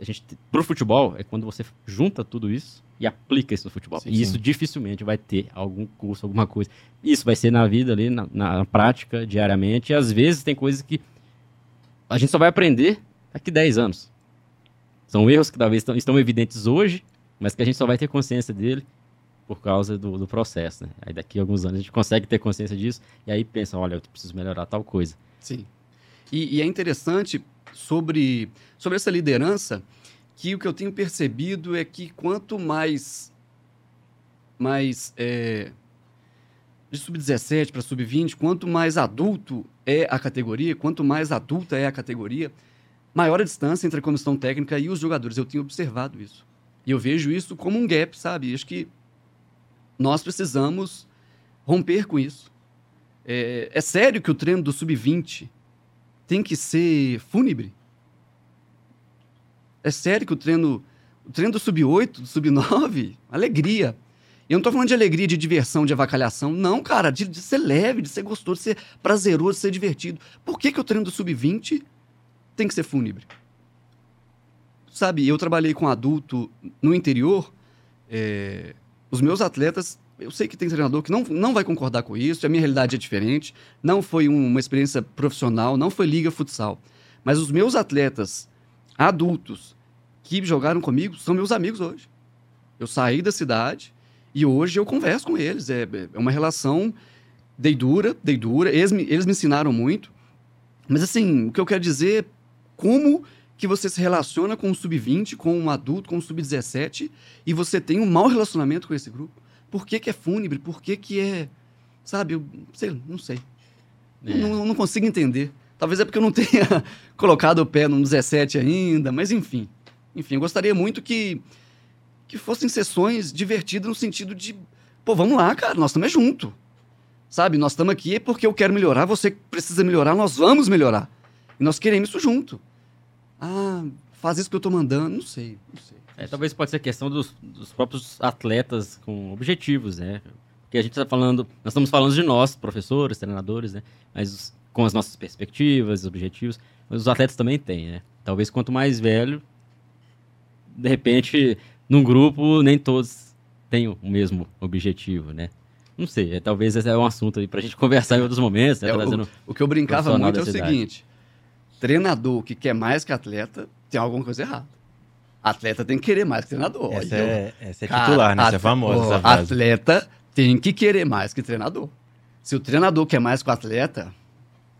a gente pro futebol é quando você junta tudo isso e aplica isso no futebol. Sim, e isso dificilmente vai ter algum curso, alguma coisa. Isso vai ser na vida ali, na, na, prática, diariamente. E às vezes tem coisas que a gente só vai aprender daqui 10 anos. São erros que talvez estão, estão evidentes hoje, mas que a gente só vai ter consciência dele por causa do, do processo. Né? Aí daqui a alguns anos a gente consegue ter consciência disso e aí pensa, olha, eu preciso melhorar tal coisa. Sim. E, e é interessante sobre, sobre essa liderança que o que eu tenho percebido é que quanto mais mais é, de sub-17 para sub-20, quanto mais adulto é a categoria, quanto mais adulta é a categoria, maior a distância entre a comissão técnica e os jogadores. Eu tenho observado isso. E eu vejo isso como um gap, sabe? Acho que nós precisamos romper com isso. É, é sério que o treino do sub-20 tem que ser fúnebre? É sério que o treino, o treino do sub-8, do sub-9, alegria. Eu não tô falando de alegria, de diversão, de avacalhação. Não, cara, de, de, ser leve, de ser gostoso, de ser prazeroso, de ser divertido. Por que, que o treino do sub-20 tem que ser fúnebre? Sabe, eu trabalhei com adulto no interior. É, os meus atletas eu sei que tem treinador que não, não vai concordar com isso, a minha realidade é diferente, não foi um, uma experiência profissional, não foi liga futsal. Mas os meus atletas adultos que jogaram comigo são meus amigos hoje. Eu saí da cidade e hoje eu converso com eles. É, é uma relação dei dura, dei dura. Eles me, eles me ensinaram muito. Mas assim, o que eu quero dizer é como que você se relaciona com um sub-20, com um adulto, com um sub-17 e você tem um mau relacionamento com esse grupo. Por que, que é fúnebre? Por que, que é. Sabe, eu sei, não sei. É. Não, não, consigo entender. Talvez é porque eu não tenha colocado o pé no 17 ainda, mas enfim. Enfim, eu gostaria muito que, que fossem sessões divertidas no sentido de, pô, vamos lá, cara, nós estamos junto. Sabe, nós estamos aqui porque eu quero melhorar, você precisa melhorar, nós vamos melhorar. E nós queremos isso junto. Ah, faz isso que eu estou mandando, não sei, não sei. É, talvez pode ser questão dos, dos, próprios atletas com objetivos, né? Porque a gente está falando, nós estamos falando de nós, professores, treinadores, né? Mas os, com as nossas perspectivas, objetivos, mas os atletas também têm, né? Talvez quanto mais velho, de repente, num grupo, nem todos tenham o mesmo objetivo, né? Não sei, é, talvez esse é um assunto aí para a gente conversar em outros momentos. Né? É, o, o, que eu brincava muito é o seguinte: treinador que quer mais que atleta tem alguma coisa errada. Atleta tem que querer mais que treinador. Essa, é, essa é titular, né? Essa é famosa. Essa atleta tem que querer mais que treinador. Se o treinador quer mais que o atleta,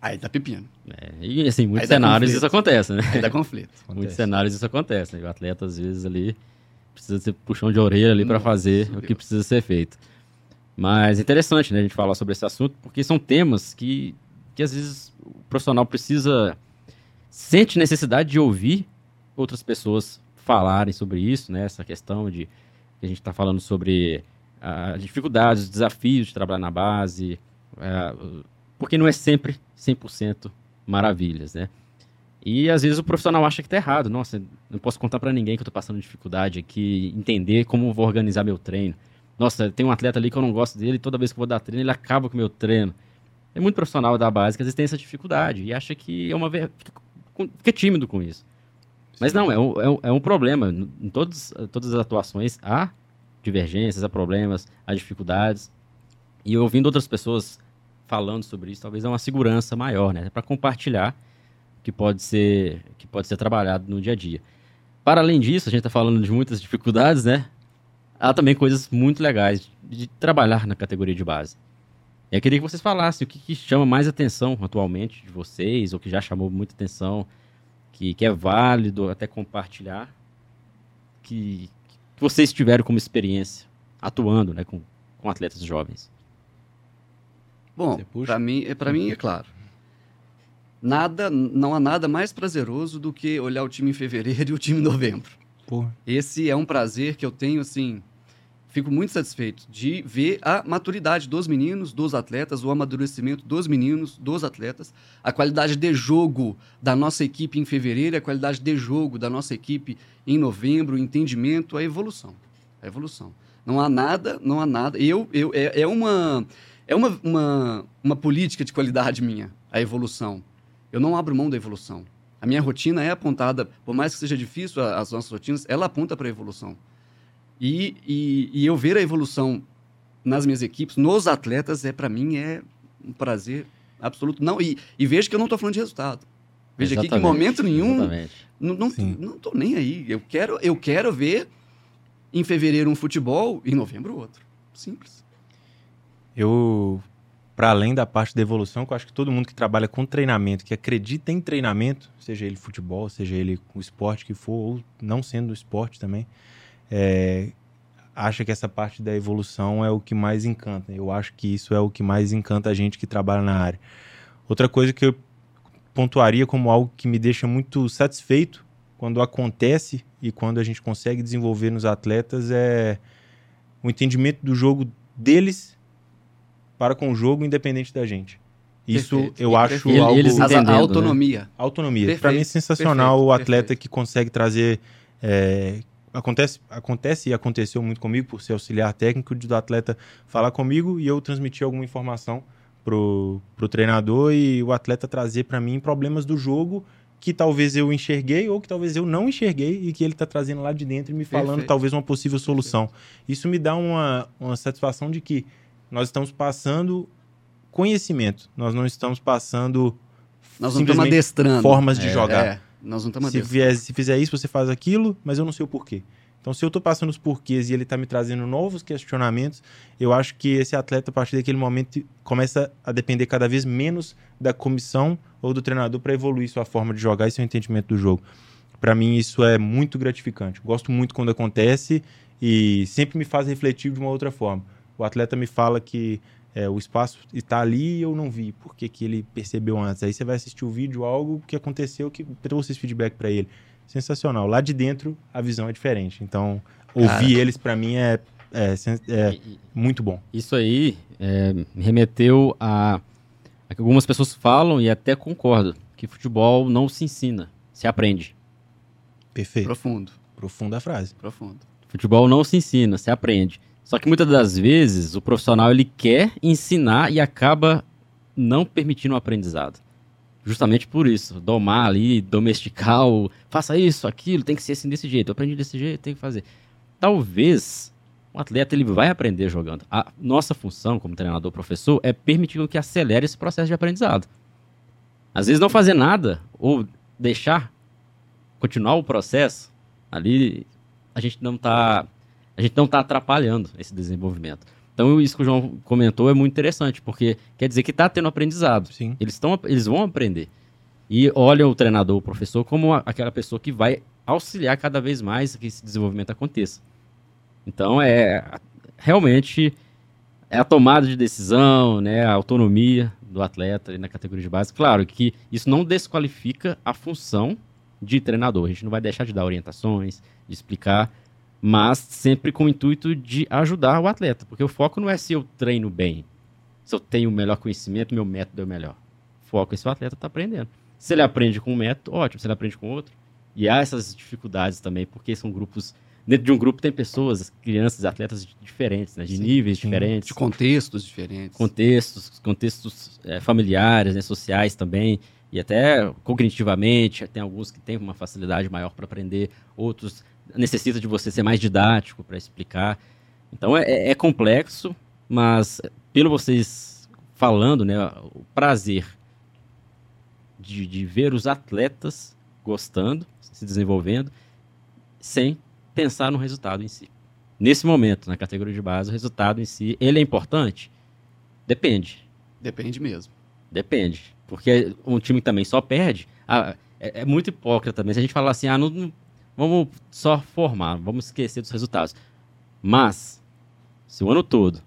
aí tá pepino. É, e assim, muitos cenários isso acontece, né? Aí dá conflito. muitos cenários isso acontece. Né? O atleta, às vezes, ali precisa ser puxão de orelha ali para fazer Deus. o que precisa ser feito. Mas é interessante, né, a gente falar sobre esse assunto, porque são temas que, que às vezes o profissional precisa sente necessidade de ouvir outras pessoas falarem sobre isso, né? Essa questão de que a gente está falando sobre as uh, dificuldades, os desafios de trabalhar na base, uh, porque não é sempre 100% maravilhas, né? E às vezes o profissional acha que está errado. Nossa, não posso contar para ninguém que eu estou passando dificuldade aqui, entender como vou organizar meu treino. Nossa, tem um atleta ali que eu não gosto dele, toda vez que eu vou dar treino, ele acaba com o meu treino. É muito profissional da base que às vezes tem essa dificuldade e acha que é uma fica tímido com isso. Mas não, é um, é um, é um problema. Em todos, todas as atuações há divergências, há problemas, há dificuldades. E ouvindo outras pessoas falando sobre isso, talvez é uma segurança maior, né? Para compartilhar que pode ser que pode ser trabalhado no dia a dia. Para além disso, a gente está falando de muitas dificuldades, né? Há também coisas muito legais de trabalhar na categoria de base. Eu queria que vocês falassem o que, que, chama mais atenção atualmente de vocês, ou que já chamou muita atenção, que, que é válido até compartilhar, que, que vocês tiveram como experiência atuando né, com, com atletas jovens. Bom, para mim, é, mim é claro. Nada, não há nada mais prazeroso do que olhar o time em fevereiro e o time em novembro. Porra. Esse é um prazer que eu tenho assim fico muito satisfeito de ver a maturidade dos meninos, dos atletas, o amadurecimento dos meninos, dos atletas, a qualidade de jogo da nossa equipe em fevereiro, a qualidade de jogo da nossa equipe em novembro, o entendimento, a evolução. A evolução. Não há nada, não há nada. Eu, eu, é, é uma, é uma, uma, uma política de qualidade minha, a evolução. Eu não abro mão da evolução. A minha rotina é apontada, por mais que seja difícil as nossas rotinas, ela aponta para a evolução. E, e, e, eu ver a evolução nas minhas equipes, nos atletas, é para mim é um prazer absoluto. Não, e, e veja que eu não estou falando de resultado. Veja exatamente, aqui que em momento nenhum não, não, não tô nem aí. Eu quero, eu quero ver em fevereiro um futebol e em novembro outro. Simples. Eu, para além da parte da evolução, que eu acho que todo mundo que trabalha com treinamento, que acredita em treinamento, seja ele futebol, seja ele o esporte que for, ou não sendo esporte também, é, acha que essa parte da evolução é o que mais encanta. Eu acho que isso é o que mais encanta a gente que trabalha na área. Outra coisa que eu pontuaria como algo que me deixa muito satisfeito quando acontece e quando a gente consegue desenvolver nos atletas é o entendimento do jogo deles para com o jogo independente da gente. Isso perfeito. eu acho perfeito. algo... Eles a, a né? autonomia. Né? Autonomia. Para mim é sensacional perfeito. o atleta que consegue trazer... É, acontece, acontece e aconteceu muito comigo por ser auxiliar técnico do atleta falar comigo e eu transmitir alguma informação pro, pro treinador e o atleta trazer para mim problemas do jogo que talvez eu enxerguei ou que talvez eu não enxerguei e que ele está trazendo lá de dentro e me falando Perfeito. talvez uma possível solução. Perfeito. Isso me dá uma, uma satisfação de que nós estamos passando conhecimento, nós não estamos passando nós não estamos adestrando formas de é, jogar. É. Nós não estamos se, vier, se fizer isso, você faz aquilo, mas eu não sei o porquê. Então, se eu estou passando os porquês e ele está me trazendo novos questionamentos, eu acho que esse atleta, a partir daquele momento, começa a depender cada vez menos da comissão ou do treinador para evoluir sua forma de jogar e seu entendimento do jogo. Para mim, isso é muito gratificante. Gosto muito quando acontece e sempre me faz refletir de uma outra forma. O atleta me fala que é, o espaço está ali e eu não vi. Por que, que ele percebeu antes? Aí você vai assistir o vídeo, algo que aconteceu que trouxe esse feedback para ele. Sensacional. Lá de dentro, a visão é diferente. Então, ouvir Cara, eles, para mim, é, é, é, muito bom. Isso aí é, me remeteu a, a que algumas pessoas falam, e até concordo, que futebol não se ensina, se aprende. Perfeito. Profundo. Profunda frase. Profundo. Futebol não se ensina, se aprende. Só que muitas das vezes o profissional ele quer ensinar e acaba não permitindo o aprendizado. Justamente por isso, domar ali, domesticar o faça isso, aquilo, tem que ser assim desse jeito. Aprendi desse jeito, tem que fazer. Talvez o atleta ele vai aprender jogando. A nossa função como treinador, professor, é permitir que acelere esse processo de aprendizado. Às vezes não fazer nada ou deixar continuar o processo ali, a gente não está a gente não está atrapalhando esse desenvolvimento. Então, isso que o João comentou é muito interessante, porque quer dizer que está tendo aprendizado. Sim. Eles, tão, eles vão aprender. E olha o treinador, o professor, como aquela pessoa que vai auxiliar cada vez mais que esse desenvolvimento aconteça. Então, é realmente é a tomada de decisão, né, a autonomia do atleta na categoria de base. Claro que isso não desqualifica a função de treinador. A gente não vai deixar de dar orientações, de explicar, mas sempre com o intuito de ajudar o atleta, porque o foco não é se eu treino bem, se eu tenho o melhor conhecimento, meu método é o melhor. O foco é se o atleta está aprendendo. Se ele aprende com um método, ótimo, se ele aprende com outro. E há essas dificuldades também, porque são grupos. Dentro de um grupo tem pessoas, crianças, atletas diferentes, né, de sim, níveis diferentes. De contextos diferentes. Contextos, contextos é, familiares, né, sociais também e até cognitivamente, tem alguns que têm uma facilidade maior para aprender, outros necessita de você ser mais didático para explicar. Então é, é, complexo, mas pelo vocês falando, né, o prazer de, de ver os atletas gostando, se desenvolvendo, sem pensar no resultado em si. Nesse momento, na categoria de base, o resultado em si, ele é importante? Depende. Depende mesmo. Depende. Porque um time também só perde. Ah, é, é, muito hipócrita também. Se a gente falar assim, ah, não, vamos só formar, vamos esquecer dos resultados. Mas, se o ano todo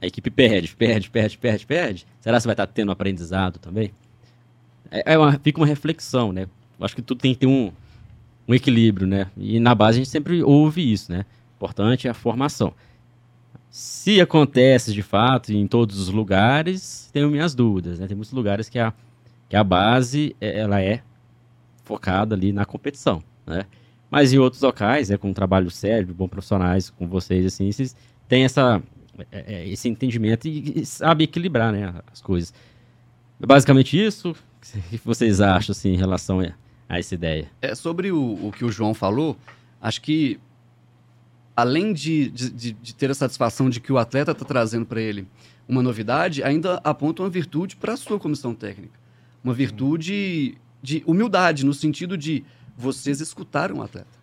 a equipe perde, perde, perde, perde, perde, será que você vai estar tendo aprendizado também? É, é uma, fica uma reflexão, né? Acho que tudo tem que ter um, um equilíbrio, né? E na base a gente sempre ouve isso, né? Importante é a formação. Se acontece de fato em todos os lugares, tenho minhas dúvidas, né? Tem muitos lugares que a, que a base é, ela é focada ali na competição, né? Mas em outros locais, é com trabalho sério, bom profissionais, com vocês, assim, vocês têm essa, é, é, esse entendimento e, e sabe equilibrar, né, as coisas. Basicamente isso, o que vocês acham, assim, em relação a, a essa ideia? É, sobre o, o que o João falou, acho que além de, de, de, ter a satisfação de que o atleta está trazendo para ele uma novidade, ainda aponta uma virtude para a sua comissão técnica. Uma virtude de humildade, no sentido de vocês escutaram o atleta.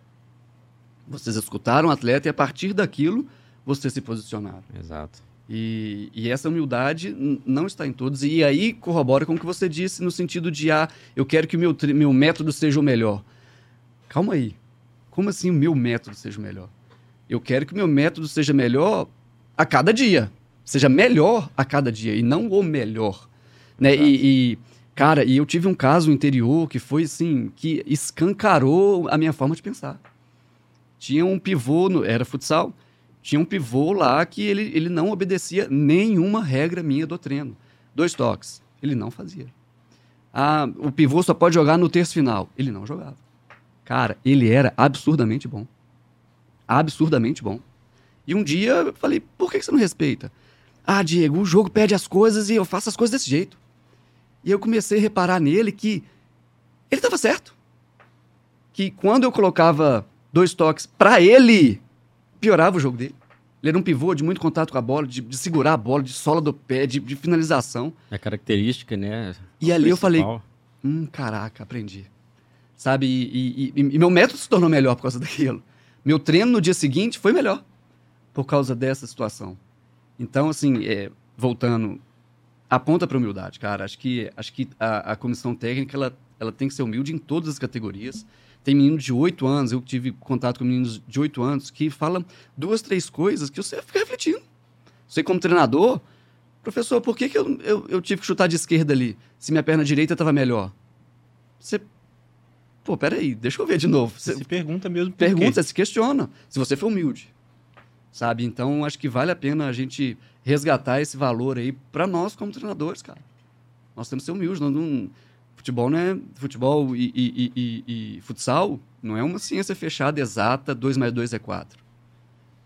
Vocês escutaram o atleta e a partir daquilo vocês se posicionaram. Exato. E, e essa humildade não está em todos. E aí corrobora com o que você disse no sentido de, ah, eu quero que o meu, meu método seja o melhor. Calma aí. Como assim o meu método seja o melhor? Eu quero que o meu método seja melhor a cada dia. Seja melhor a cada dia e não o melhor. Né? E, e, cara, e eu tive um caso interior que foi assim, que escancarou a minha forma de pensar. Tinha um pivô, no, era futsal, tinha um pivô lá que ele, ele não obedecia nenhuma regra minha do treino. Dois toques. Ele não fazia. Ah, o pivô só pode jogar no terço final. Ele não jogava. Cara, ele era absurdamente bom absurdamente bom. E um dia eu falei, por que você não respeita? Ah, Diego, o jogo pede as coisas e eu faço as coisas desse jeito. E eu comecei a reparar nele que ele estava certo. Que quando eu colocava dois toques para ele, piorava o jogo dele. Ele era um pivô de muito contato com a bola, de, de segurar a bola, de sola do pé, de, de finalização. É característica, né? E ali eu falei, hum, caraca, aprendi. Sabe? E, e, e, e meu método se tornou melhor por causa daquilo. Meu treino no dia seguinte foi melhor por causa dessa situação. Então, assim, é, voltando, aponta para humildade, cara. Acho que, acho que a, a, comissão técnica ela, ela tem que ser humilde em todas as categorias. Tem meninos de 8 anos, eu tive contato com meninos de 8 anos que falam duas, três coisas que você fica refletindo. Você, como treinador, Professor, por que, que eu, eu, eu tive que chutar de esquerda ali, se minha perna direita estava melhor? Você. Pô, peraí, deixa eu ver de novo. Você se pergunta mesmo. Por pergunta, se questiona. Se você for humilde. Sabe? Então, acho que vale a pena a gente resgatar esse valor aí para nós como treinadores, cara. Nós temos que ser humildes. Não, não, futebol não é. Futebol e, e, e, e, futsal não é uma ciência fechada, exata, 2 mais 2 é 4.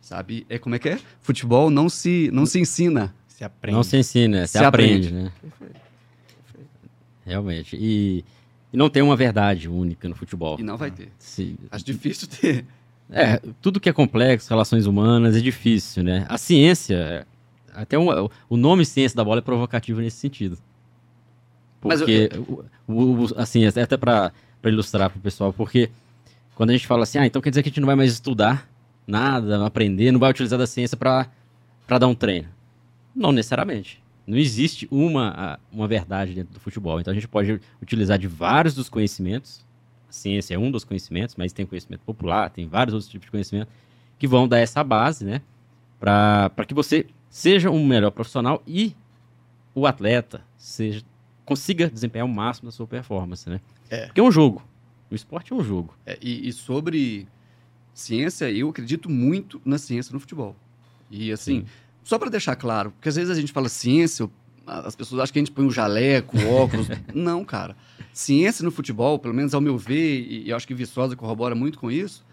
Sabe? É como é que é? Futebol não se, não se ensina. Se aprende. Não se ensina, se, se aprende, aprende, né? Perfeito. Perfeito. Realmente. E, e não tem uma verdade única no futebol. E não vai ter. Se... Acho difícil ter. É, tudo que é complexo, relações humanas, é difícil, né? A ciência, até um, o nome ciência da bola é provocativo nesse sentido. Porque, eu... o, o, assim, até para ilustrar para o pessoal, porque quando a gente fala assim, ah, então quer dizer que a gente não vai mais estudar nada, aprender, não vai utilizar da ciência para dar um treino. Não necessariamente. Não existe uma, uma verdade dentro do futebol. Então a gente pode utilizar de vários dos conhecimentos a ciência é um dos conhecimentos, mas tem conhecimento popular, tem vários outros tipos de conhecimento que vão dar essa base, né? Para que você seja um melhor profissional e o atleta seja, consiga desempenhar o máximo da sua performance, né? É. Porque é um jogo. O esporte é um jogo. É, e, e, sobre ciência, eu acredito muito na ciência no futebol. E assim, Sim. só para deixar claro, porque às vezes a gente fala ciência, as pessoas acham que a gente põe um jaleco, óculos. Não, cara. Ciência no futebol, pelo menos ao meu ver, e eu acho que Viçosa corrobora muito com isso,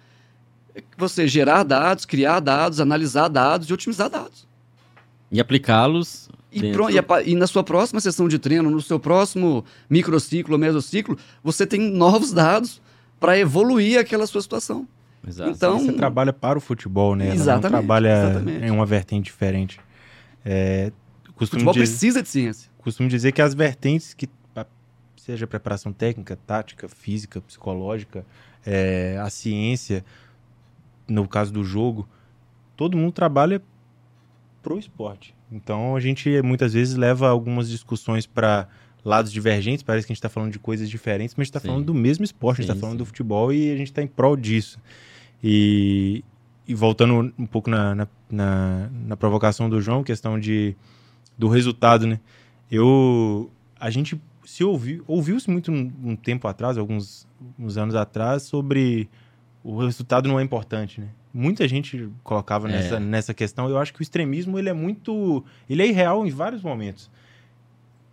é você gerar dados, criar dados, analisar dados e otimizar dados. E aplicá-los. E, dentro... e, e, na sua próxima sessão de treino, no seu próximo microciclo ou mesociclo, você tem novos dados para evoluir aquela sua situação. Exato. Então, você trabalha para o futebol, né? Exatamente. não trabalha exatamente. em uma vertente diferente. É, Costumo futebol dizer, precisa de ciência. Costumo dizer que as vertentes que seja preparação técnica, tática, física, psicológica, é, a ciência, no caso do jogo, todo mundo trabalha pro esporte. Então a gente muitas vezes leva algumas discussões para lados divergentes, parece que a gente está falando de coisas diferentes, mas a gente está falando do mesmo esporte, a gente está falando do futebol e a gente está em prol disso. E, e voltando um pouco na, na, na, na provocação do João, questão de do resultado, né? Eu, a gente se ouviu, ouviu-se muito um, um, tempo atrás, alguns uns anos atrás, sobre o resultado não é importante, né? Muita gente colocava é. nessa, nessa questão. Eu acho que o extremismo ele é muito, ele é irreal em vários momentos.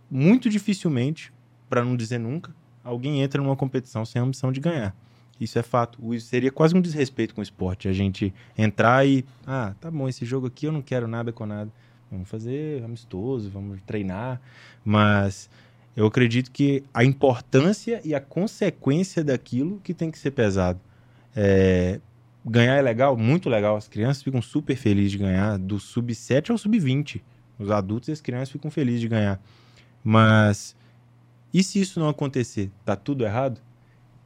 Muito dificilmente, para não dizer nunca, alguém entra numa competição sem a ambição de ganhar. Isso é fato. Isso seria quase um desrespeito com o esporte, a gente entrar e, ah, tá bom, esse jogo aqui eu não quero nada com nada. Vamos fazer amistoso, vamos treinar, mas eu acredito que a importância e a consequência daquilo que tem que ser pesado. É, ganhar é legal, muito legal. As crianças ficam super felizes de ganhar, do sub-7 ao sub-20. Os adultos e as crianças ficam felizes de ganhar. Mas e se isso não acontecer? Tá tudo errado?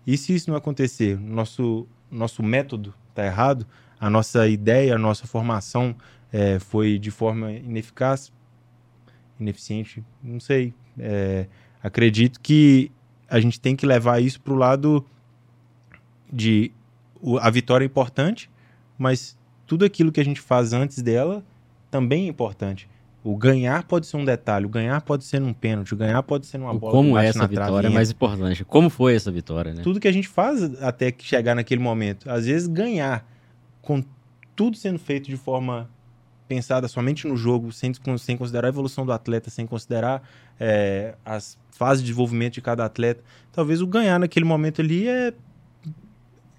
E se isso não acontecer? Nosso, nosso método tá errado? A nossa ideia, a nossa formação é, foi de forma ineficaz, ineficiente, não sei. É, acredito que a gente tem que levar isso para o lado de a vitória é importante, mas tudo aquilo que a gente faz antes dela também é importante. O ganhar pode ser um detalhe, o ganhar pode ser num pênalti, o ganhar pode ser numa bola. Como é essa vitória travinha. é mais importante? Como foi essa vitória, né? Tudo que a gente faz até chegar naquele momento. Às vezes ganhar com tudo sendo feito de forma pensada somente no jogo, sem, sem considerar a evolução do atleta, sem considerar é, as fases de desenvolvimento de cada atleta, talvez o ganhar naquele momento ali é,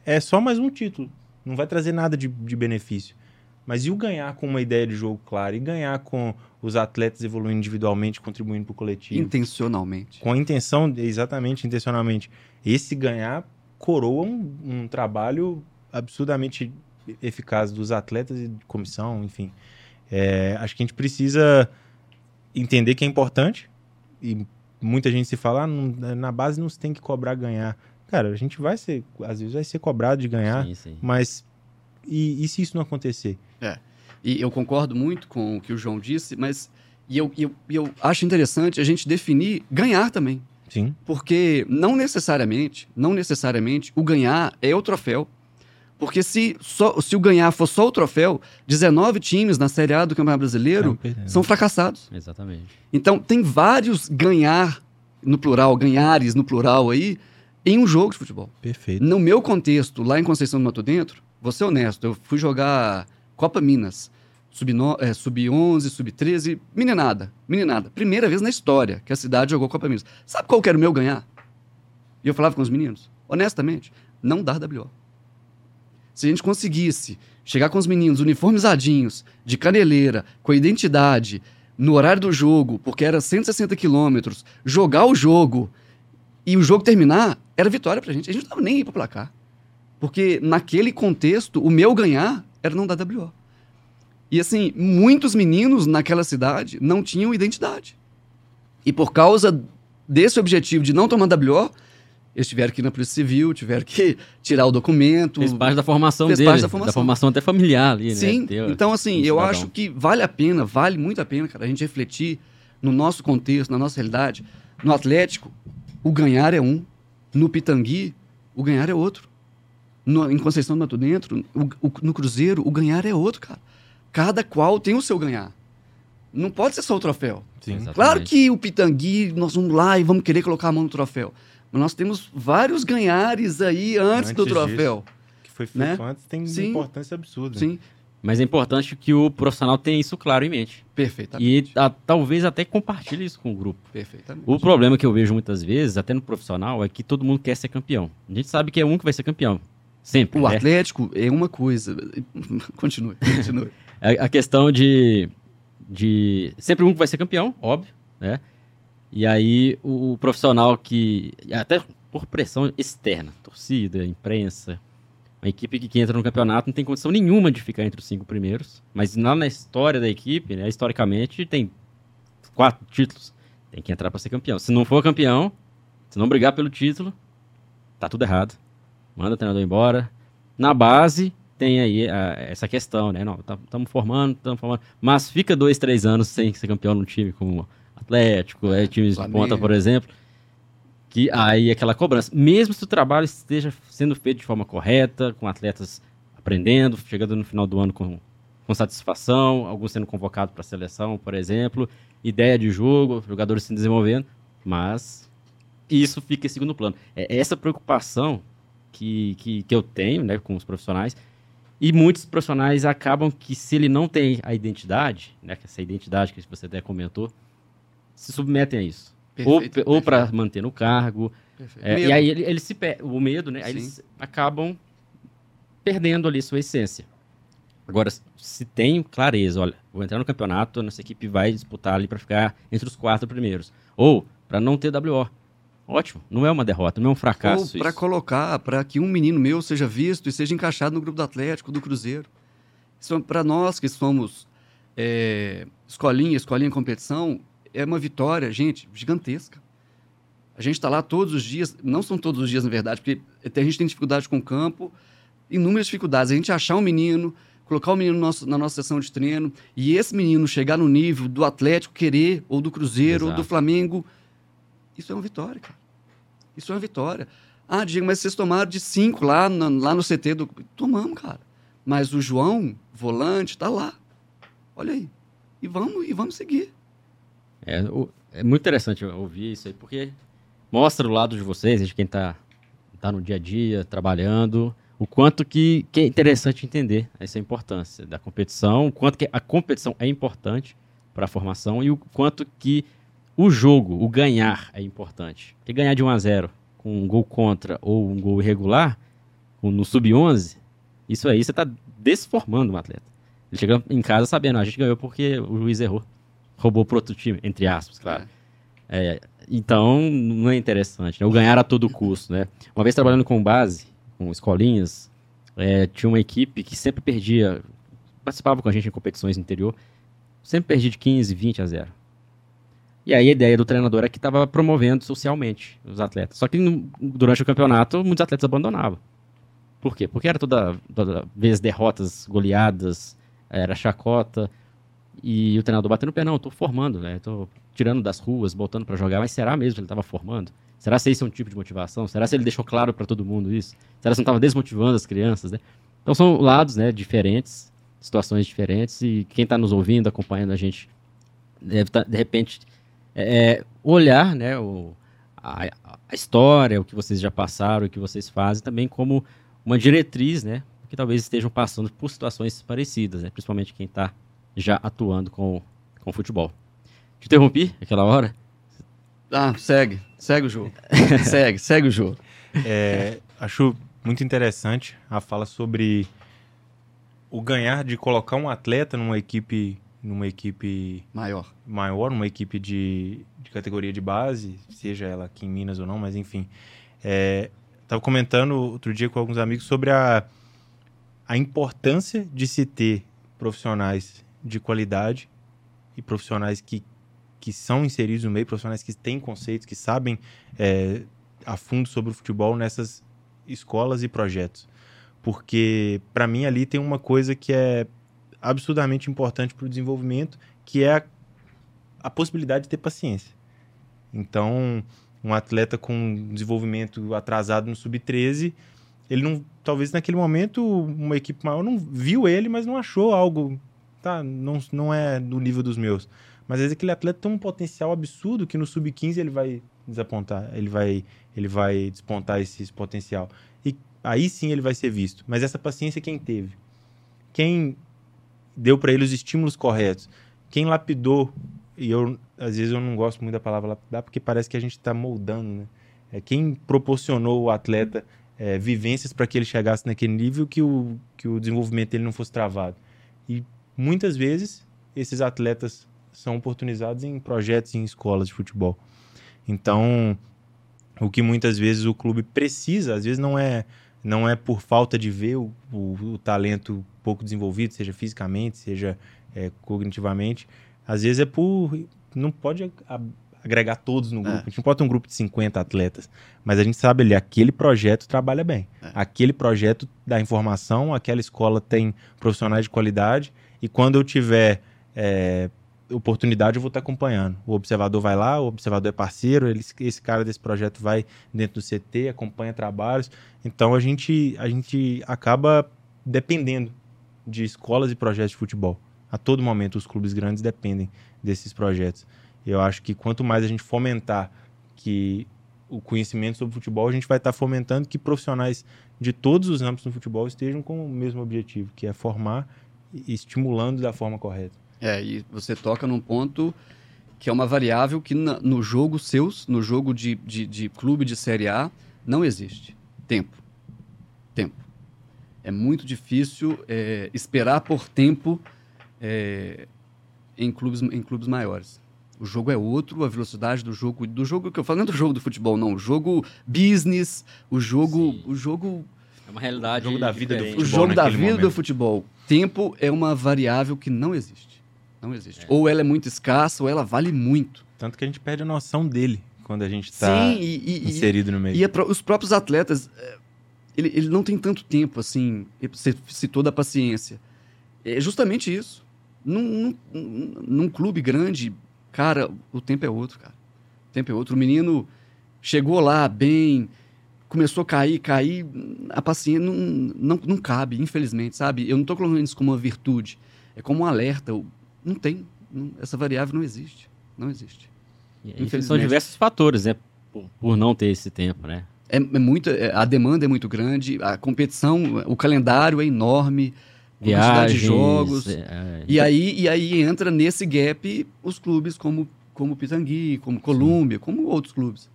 é só mais um título. Não vai trazer nada de, de benefício. Mas e o ganhar com uma ideia de jogo clara? E ganhar com os atletas evoluindo individualmente, contribuindo para o coletivo? Intencionalmente. Com a intenção, exatamente, intencionalmente. Esse ganhar coroa um, um trabalho absurdamente eficaz dos atletas e de comissão, enfim. É, acho que a gente precisa entender que é importante e muita gente se fala, ah, na base não se tem que cobrar ganhar. Cara, a gente vai ser, às vezes vai ser cobrado de ganhar, sim, sim. mas e, e, se isso não acontecer? É, e eu concordo muito com o que o João disse, mas e eu, eu, eu acho interessante a gente definir ganhar também. Sim. Porque não necessariamente, não necessariamente o ganhar é o troféu. Porque se, só, se o ganhar for só o troféu, 19 times na Série A do Campeonato Brasileiro são fracassados. Exatamente. Então, tem vários ganhar, no plural, ganhares no plural aí, em um jogo de futebol. Perfeito. No meu contexto, lá em Conceição do Mato Dentro, vou ser honesto, eu fui jogar Copa Minas, sub-11, é, sub sub-13, meninada, meninada. Primeira vez na história que a cidade jogou Copa Minas. Sabe qual que era o meu ganhar? E eu falava com os meninos, honestamente, não dar WO. Se a gente conseguisse chegar com os meninos uniformizadinhos, de caneleira, com a identidade, no horário do jogo, porque era 160 quilômetros, jogar o jogo e o jogo terminar, era vitória pra gente. A gente não tava nem aí pra placar. Porque naquele contexto, o meu ganhar era não dar WO. E assim, muitos meninos naquela cidade não tinham identidade. E por causa desse objetivo de não tomar WO, eles tiveram que ir na Polícia Civil, tiveram que tirar o documento. Fez parte da formação fez dele, parte da formação. da formação até familiar ali, Sim, né? Sim, então assim, um eu acho que vale a pena, vale muito a pena, cara, a gente refletir no nosso contexto, na nossa realidade. No Atlético, o ganhar é um. No Pitangui, o ganhar é outro. No, em Conceição do Mato Dentro, o, o, no Cruzeiro, o ganhar é outro, cara. Cada qual tem o seu ganhar. Não pode ser só o troféu. Sim, claro que o Pitangui, nós vamos lá e vamos querer colocar a mão no troféu. Mas nós temos vários ganhares aí antes, antes do troféu. Disso, que foi feito né? antes, tem Sim. importância absurda. Sim. Mas é importante que o profissional tenha isso claro em mente. Perfeitamente. E a, talvez até compartilhe isso com o grupo. Perfeitamente. O problema que eu vejo muitas vezes, até no profissional, é que todo mundo quer ser campeão. A gente sabe que é um que vai ser campeão. Sempre. O né? Atlético é uma coisa. continue, continue. a, a questão de, de. Sempre um que vai ser campeão, óbvio, né? E aí o, o profissional que. Até por pressão externa, torcida, imprensa, uma equipe que, que, entra no campeonato não tem condição nenhuma de ficar entre os cinco primeiros. Mas lá na história da equipe, né, historicamente, tem quatro títulos. Tem que entrar para ser campeão. Se não for campeão, se não brigar pelo título, tá tudo errado. Manda o treinador embora. Na base, tem aí a, essa questão, né? Não, estamos tá, formando, estamos formando. Mas fica dois, três anos sem ser campeão num time como Atlético, é, times de ponta, por exemplo que aí aquela cobrança, mesmo se o trabalho esteja sendo feito de forma correta, com atletas aprendendo, chegando no final do ano com, com satisfação, alguns sendo convocados para a seleção, por exemplo, ideia de jogo, jogadores se desenvolvendo, mas isso fica em segundo plano. É essa preocupação que, que, que eu tenho né, com os profissionais, e muitos profissionais acabam que se ele não tem a identidade, né, essa identidade que você até comentou, se submetem a isso. Perfeito, ou, ou para manter no cargo. É, e aí ele, ele se o medo, né? Aí eles acabam perdendo ali sua essência. Agora, se tem clareza, olha, vou entrar no campeonato, nossa equipe vai disputar ali para ficar entre os quatro primeiros. Ou para não ter WO. Ótimo, não é uma derrota, não é um fracasso. Ou para colocar, para que um menino meu seja visto e seja encaixado no grupo do Atlético, do Cruzeiro. Isso para nós que somos é, escolinha, escolinha competição, é uma vitória, gente, gigantesca. A gente está lá todos os dias, não são todos os dias, na verdade, porque a gente tem dificuldade com o campo, inúmeras dificuldades. A gente achar um menino, colocar o um menino no nosso, na nossa sessão de treino, e esse menino chegar no nível do Atlético querer, ou do Cruzeiro, Exato. ou do Flamengo, isso é uma vitória, cara. Isso é uma vitória. Ah, Diego, mas vocês tomaram de cinco lá no, lá no CT do. Tomamos, cara. Mas o João, volante, tá lá. Olha aí. E vamos, e vamos seguir. É, é muito interessante ouvir isso aí, porque mostra o lado de vocês, de quem está tá no dia a dia, trabalhando, o quanto que, que é interessante entender essa importância da competição, o quanto que a competição é importante para a formação e o quanto que o jogo, o ganhar é importante. Porque ganhar de 1 a 0 com um gol contra ou um gol irregular, no sub-11, isso aí você está desformando um atleta. Ele chega em casa sabendo, ah, a gente ganhou porque o juiz errou roubou pro outro time, entre aspas, claro. É. É, então, não é interessante, né? O ganhar a todo custo, né? Uma vez trabalhando com base, com escolinhas, é, tinha uma equipe que sempre perdia, participava com a gente em competições no interior, sempre perdia de 15, 20 a 0. E aí a ideia do treinador é que estava promovendo socialmente os atletas. Só que no, durante o campeonato, muitos atletas abandonavam. Por quê? Porque era toda, toda vez derrotas, goleadas, era chacota. E o treinador batendo o pé, não, eu tô formando, né? Tô tirando das ruas, botando para jogar, mas será mesmo que ele estava formando? Será que esse é um tipo de motivação? Será que ele deixou claro para todo mundo isso? Será que não estava desmotivando as crianças, né? Então são lados né, diferentes, situações diferentes, e quem está nos ouvindo, acompanhando a gente, deve tá, de repente é, olhar né, o, a, a, história, o que vocês já passaram, o que vocês fazem, também como uma diretriz, né? Que talvez estejam passando por situações parecidas, né? Principalmente quem está já atuando com, com futebol. Te interrompi aquela hora? Ah, segue. Segue o jogo. segue, segue o jogo. É, acho muito interessante a fala sobre o ganhar de colocar um atleta numa equipe numa equipe maior, maior numa equipe de, de categoria de base, seja ela aqui em Minas ou não, mas enfim. Estava é, comentando outro dia com alguns amigos sobre a, a importância de se ter profissionais de qualidade e profissionais que, que são inseridos no meio, profissionais que têm conceitos, que sabem é, a fundo sobre o futebol nessas escolas e projetos. Porque, para mim, ali tem uma coisa que é absurdamente importante para o desenvolvimento, que é a, a, possibilidade de ter paciência. Então, um atleta com desenvolvimento atrasado no sub-13, ele não, talvez naquele momento uma equipe maior não viu ele, mas não achou algo, tá, não, não é do nível dos meus. Mas às vezes aquele atleta tem um potencial absurdo que no sub-15 ele vai desapontar, ele vai, ele vai despontar esse, esse potencial. E aí sim ele vai ser visto. Mas essa paciência quem teve? Quem deu para ele os estímulos corretos? Quem lapidou? E eu às vezes eu não gosto muito da palavra lapidar porque parece que a gente está moldando, né? É quem proporcionou o atleta é, vivências para que ele chegasse naquele nível que o, que o desenvolvimento dele não fosse travado. E muitas vezes esses atletas são oportunizados em projetos em escolas de futebol. Então, o que muitas vezes o clube precisa, às vezes não é não é por falta de ver o, o, o talento pouco desenvolvido, seja fisicamente, seja é, cognitivamente, às vezes é por não pode agregar todos no grupo. É. A gente não pode ter um grupo de 50 atletas, mas a gente sabe ali, aquele projeto trabalha bem. É. Aquele projeto dá informação, aquela escola tem profissionais de qualidade, e quando eu tiver é, oportunidade eu vou estar acompanhando. O observador vai lá, o observador é parceiro, ele, esse cara desse projeto vai dentro do CT, acompanha trabalhos. Então a gente, a gente acaba dependendo de escolas e projetos de futebol. A todo momento os clubes grandes dependem desses projetos. Eu acho que quanto mais a gente fomentar que o conhecimento sobre futebol, a gente vai estar fomentando que profissionais de todos os âmbitos do futebol estejam com o mesmo objetivo, que é formar estimulando da forma correta. É, e você toca num ponto que é uma variável que na, no jogo seus, no jogo de, de, de, clube de Série A, não existe. Tempo. Tempo. É muito difícil é, esperar por tempo é, em, clubes, em clubes maiores. O jogo é outro, a velocidade do jogo, do jogo que eu falo, não é do jogo do futebol, não. O jogo business, o jogo, o jogo uma realidade. O jogo da vida do futebol. O jogo da vida momento. do futebol. Tempo é uma variável que não existe. Não existe. É. Ou ela é muito escassa, ou ela vale muito. Tanto que a gente perde a noção dele quando a gente está inserido no meio. E os próprios atletas, é, ele, ele não tem tanto tempo, assim, você citou da paciência. É justamente isso. Num, num, num, clube grande, cara, o tempo é outro, cara. O tempo é outro. O menino chegou lá bem, começou a cair, cair, a paciência não, não, não cabe, infelizmente, sabe? Eu não estou colocando isso como uma virtude, é como um alerta. Não tem. Não, essa variável não existe. Não existe. São diversos fatores, né? Por, por, não ter esse tempo, né? É, é muito, é, a demanda é muito grande, a competição, o calendário é enorme, Viagens, de jogos. É, é, e, aí, e aí entra nesse gap os clubes como, como Pitangui, como Colômbia, como outros clubes.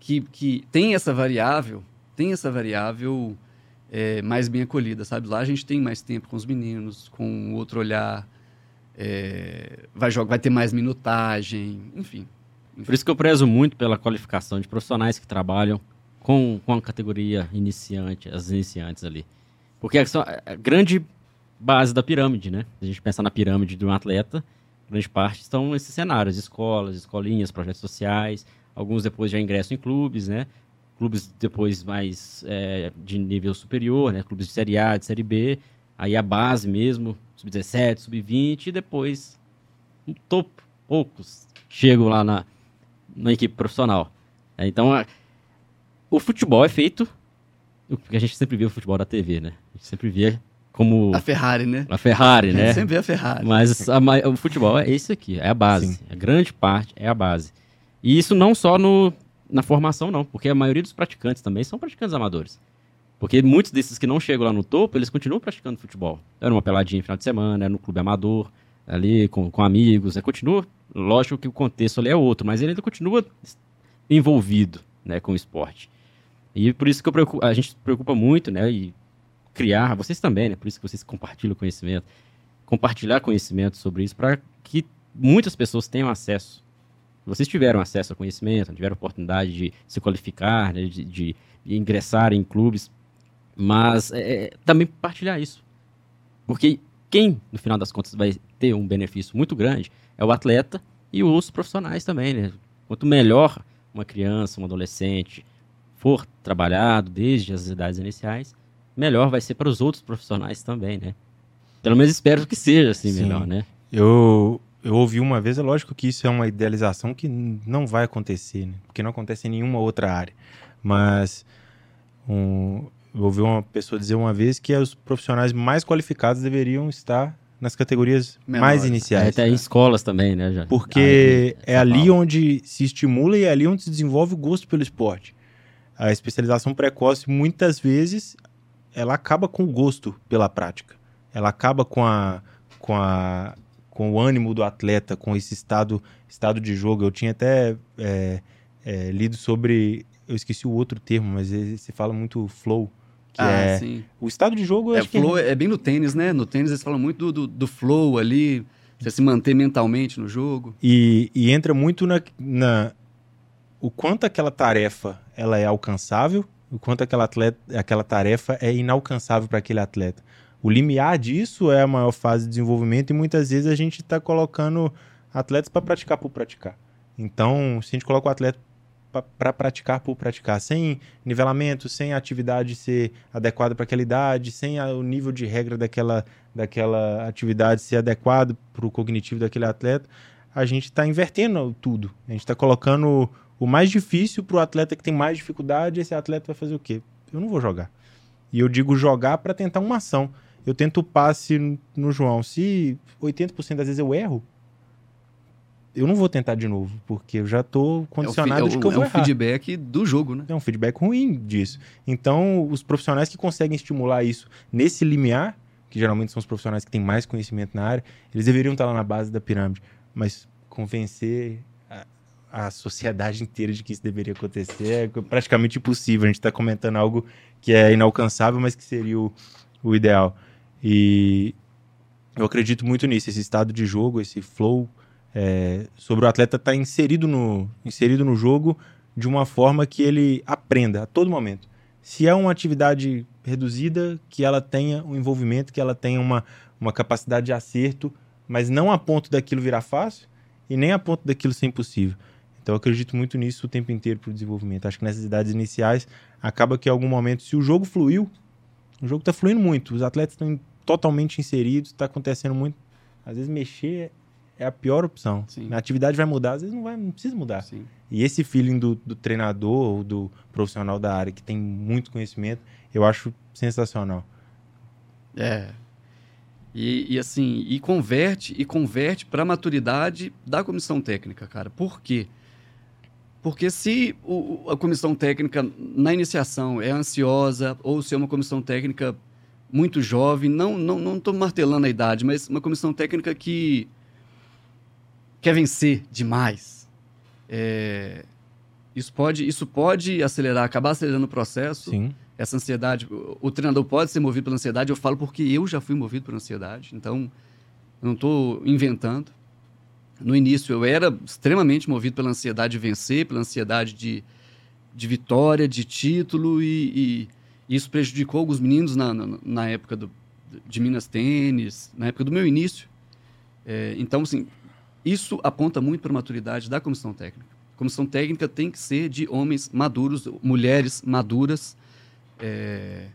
Que, que tem essa variável, tem essa variável é, mais bem acolhida, sabe? Lá a gente tem mais tempo com os meninos, com outro olhar, é, vai, jogar, vai ter mais minutagem, enfim, enfim. Por isso que eu prezo muito pela qualificação de profissionais que trabalham com, com a categoria iniciante, as iniciantes ali. Porque a, a grande base da pirâmide, né? Se a gente pensar na pirâmide de um atleta, grande parte estão esses cenários, escolas, escolinhas, projetos sociais, alguns depois já ingressam em clubes, né? Clubes depois mais é, de nível superior, né? Clubes de Série A, de Série B, aí a base mesmo, sub-17, sub-20, e depois, um topo, poucos chegam lá na, na equipe profissional. É, então, a, o futebol é feito, porque a gente sempre vê o futebol da TV, né? A gente sempre vê como a Ferrari, né? A Ferrari, né? Sempre a Ferrari. Mas a, o futebol é isso aqui, é a base. Sim. A grande parte é a base. E isso não só no, na formação, não, porque a maioria dos praticantes também são praticantes amadores. Porque muitos desses que não chegam lá no topo, eles continuam praticando futebol. Era uma peladinha no final de semana, era no clube amador, ali com, com amigos, né? continua. Lógico que o contexto ali é outro, mas ele ainda continua envolvido né, com o esporte. E por isso que preocupo, a gente se preocupa muito, né? E criar, vocês também, né? Por isso que vocês compartilham conhecimento. Compartilhar conhecimento sobre isso para que muitas pessoas tenham acesso. Vocês tiveram acesso a conhecimento, tiveram oportunidade de se qualificar, né, de, de, ingressar em clubes, mas é, é, também partilhar isso. Porque quem, no final das contas, vai ter um benefício muito grande é o atleta e os profissionais também, né? Quanto melhor uma criança, um adolescente for trabalhado desde as idades iniciais, melhor vai ser para os outros profissionais também, né? Pelo menos espero que seja assim Sim. melhor, né? Eu, eu ouvi uma vez, é lógico que isso é uma idealização que não vai acontecer, né? Porque não acontece em nenhuma outra área. Mas um, eu ouvi uma pessoa dizer uma vez que os profissionais mais qualificados deveriam estar nas categorias Menor. mais iniciais. É, até em escolas também, né? Já. Porque ah, é, é ali fala. onde se estimula e é ali onde se desenvolve o gosto pelo esporte. A especialização precoce, muitas vezes, ela acaba com o gosto pela prática. Ela acaba com a, com a com o ânimo do atleta, com esse estado, estado de jogo. Eu tinha até é, é, lido sobre, eu esqueci o outro termo, mas se fala muito flow, que ah, é sim. o estado de jogo. É, flow é... é... bem no tênis, né? No tênis eles falam muito do, do, do flow ali, você se manter mentalmente no jogo. E, e entra muito na, na o quanto aquela tarefa ela é alcançável, o quanto aquela, atleta, aquela tarefa é inalcançável para aquele atleta. O limiar disso é a maior fase de desenvolvimento e muitas vezes a gente está colocando atletas para praticar por praticar. Então, se a gente coloca o atleta para praticar por praticar, sem nivelamento, sem a atividade ser adequada para aquela idade, sem a, o nível de regra daquela, daquela atividade ser adequado para o cognitivo daquele atleta, a gente está invertendo tudo. A gente está colocando o mais difícil para o atleta que tem mais dificuldade, esse atleta vai fazer o quê? Eu não vou jogar. E eu digo jogar para tentar uma ação. Eu tento o passe no João. Se 80% das vezes eu erro, eu não vou tentar de novo, porque eu já estou condicionado é o, de que eu é vou É um feedback do jogo, né? É um feedback ruim disso. Então, os profissionais que conseguem estimular isso nesse limiar, que geralmente são os profissionais que têm mais conhecimento na área, eles deveriam estar lá na base da pirâmide. Mas convencer a, a sociedade inteira de que isso deveria acontecer é praticamente impossível. A gente está comentando algo que é inalcançável, mas que seria o, o ideal. E eu acredito muito nisso, esse estado de jogo, esse flow é, sobre o atleta estar tá inserido, no, inserido no jogo de uma forma que ele aprenda a todo momento. Se é uma atividade reduzida, que ela tenha um envolvimento, que ela tenha uma, uma capacidade de acerto, mas não a ponto daquilo virar fácil e nem a ponto daquilo ser impossível. Então eu acredito muito nisso o tempo inteiro para o desenvolvimento. Acho que nessas idades iniciais acaba que em algum momento, se o jogo fluiu, o jogo está fluindo muito, os atletas estão totalmente inseridos, está acontecendo muito. Às vezes mexer é a pior opção. Sim. A atividade vai mudar, às vezes não vai, não precisa mudar. Sim. E esse feeling do, do treinador ou do profissional da área que tem muito conhecimento, eu acho sensacional. É. E, e assim, e converte e converte para a maturidade da comissão técnica, cara. Por quê? Porque se o, a comissão técnica na iniciação é ansiosa ou se é uma comissão técnica muito jovem, não não não estou martelando a idade, mas uma comissão técnica que quer vencer demais. É, isso, pode, isso pode acelerar, acabar acelerando o processo. Sim. Essa ansiedade, o, o treinador pode ser movido pela ansiedade. Eu falo porque eu já fui movido pela ansiedade. Então, não estou inventando. No início, eu era extremamente movido pela ansiedade de vencer, pela ansiedade de, de vitória, de título, e, e isso prejudicou alguns meninos na, na, na época do, de Minas Tênis, na época do meu início. É, então, assim, isso aponta muito para a maturidade da comissão técnica. A comissão técnica tem que ser de homens maduros, mulheres maduras, é,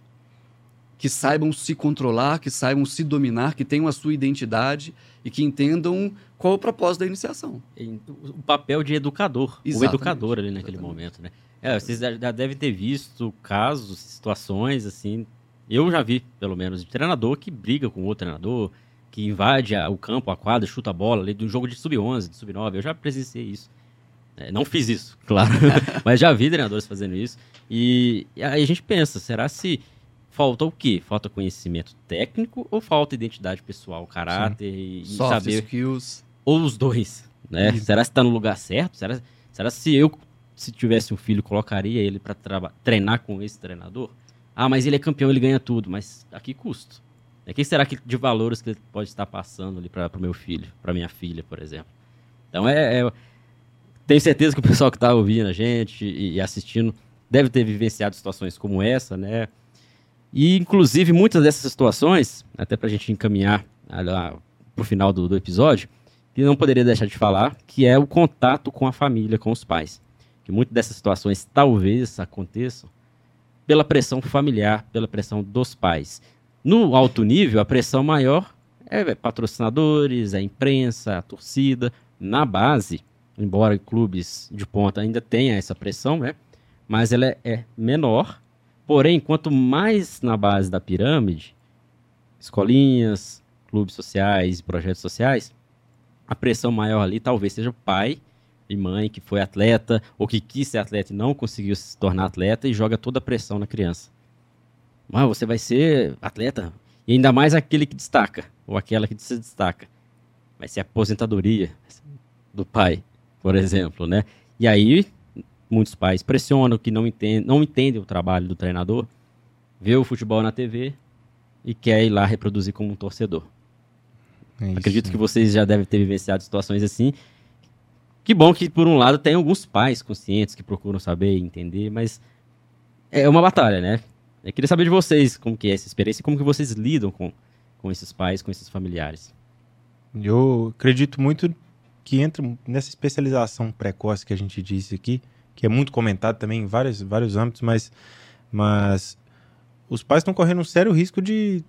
que saibam se controlar, que saibam se dominar, que tenham a sua identidade e que entendam qual é o propósito da iniciação. O papel de educador, Exatamente. o educador ali naquele Exatamente. momento, né? É, vocês já devem ter visto casos, situações assim Eu já vi, pelo menos, de treinador que briga com outro treinador, que invade a, o campo, a quadra, chuta a bola, ali de um jogo de sub-11, de sub-9. Eu já presenciei isso. É, não fiz isso, claro, mas já vi treinadores fazendo isso. E, e, aí a gente pensa, será se falta o quê? Falta conhecimento técnico ou falta identidade pessoal, caráter Sim. e, Soft saber... skills. Ou os dois, né? Será se está no lugar certo? Será, será se eu, se tivesse um filho, colocaria ele para treinar com esse treinador? Ah, mas ele é campeão, ele ganha tudo. Mas a que custo? O que será que de valores que ele pode estar passando ali para o meu filho, para minha filha, por exemplo? Então é, é tenho certeza que o pessoal que está ouvindo a gente e, e, assistindo deve ter vivenciado situações como essa, né? E, inclusive, muitas dessas situações, até para a gente encaminhar para o final do, do, episódio, que não poderia deixar de falar, que é o contato com a família, com os pais. Que muitas dessas situações talvez aconteçam pela pressão familiar, pela pressão dos pais. No alto nível, a pressão maior é patrocinadores, a imprensa, a torcida. Na base, embora clubes de ponta ainda tenha essa pressão, né? Mas ela é, é menor. Porém, quanto mais na base da pirâmide, escolinhas, clubes sociais, projetos sociais, a pressão maior ali talvez seja o pai e mãe que foi atleta ou que quis ser atleta e não conseguiu se tornar atleta e joga toda a pressão na criança. Mas você vai ser atleta e ainda mais aquele que destaca ou aquela que se destaca. Vai ser a aposentadoria do pai por exemplo, né? E aí muitos pais pressionam que não entendem, não entendem o trabalho do treinador, vê o futebol na TV e quer ir lá reproduzir como um torcedor. É Acredito que vocês já devem ter vivenciado situações assim. Que bom que, por um lado, tem alguns pais conscientes que procuram saber e entender, mas é uma batalha, né? Eu queria saber de vocês como que é essa experiência e como que vocês lidam com, com esses pais, com esses familiares. Eu acredito muito que entra nessa especialização precoce que a gente disse aqui, que é muito comentado também em vários, vários âmbitos, mas, mas os pais estão correndo um sério risco de,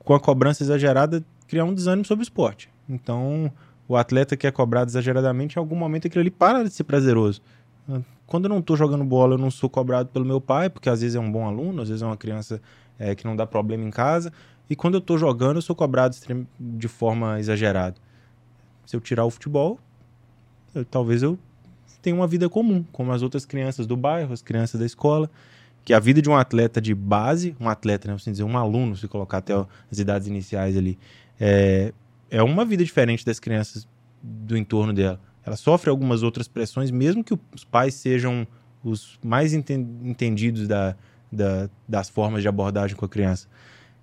com a cobrança exagerada, criar um desânimo sobre o esporte. Então, o atleta que é cobrado exageradamente, em algum momento aquilo ali para de ser prazeroso. Quando eu não estou jogando bola, eu não sou cobrado pelo meu pai, porque às vezes é um bom aluno, às vezes é uma criança é, que não dá problema em casa. E quando eu estou jogando, eu sou cobrado de forma exagerada se eu tirar o futebol, eu, talvez eu tenha uma vida comum, como as outras crianças do bairro, as crianças da escola. Que a vida de um atleta de base, um atleta, né, assim dizer, um aluno, se colocar até as idades iniciais ali, é, é uma vida diferente das crianças do entorno dela. Ela sofre algumas outras pressões, mesmo que os pais sejam os mais entendidos da, da, das formas de abordagem com a criança.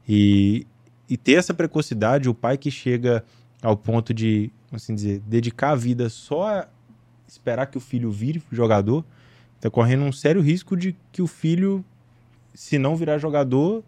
E, e ter essa precocidade, o pai que chega ao ponto de assim dizer, dedicar a vida só esperar que o filho vire jogador, está correndo um sério risco de que o filho, se não virar jogador,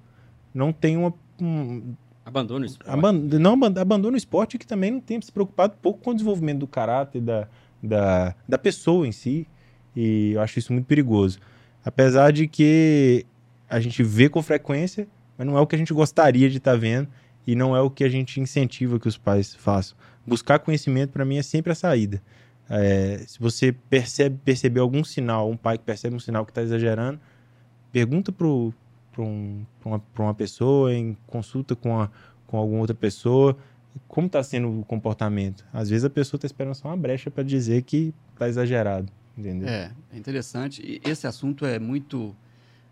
não tenha uma. Um, abandone o esporte. Aban não abandona o esporte que também não tem se preocupado pouco com o desenvolvimento do caráter da, da, da pessoa em si. E eu acho isso muito perigoso. Apesar de que a gente vê com frequência, mas não é o que a gente gostaria de estar tá vendo e não é o que a gente incentiva que os pais façam buscar conhecimento para mim é sempre a saída. É, se você percebe perceber algum sinal, um pai que percebe um sinal que está exagerando, pergunta para um, uma, uma pessoa, em consulta com, a, com alguma outra pessoa, como está sendo o comportamento. Às vezes a pessoa está esperando só uma brecha para dizer que está exagerado. Entendeu? É, é interessante. E esse assunto é muito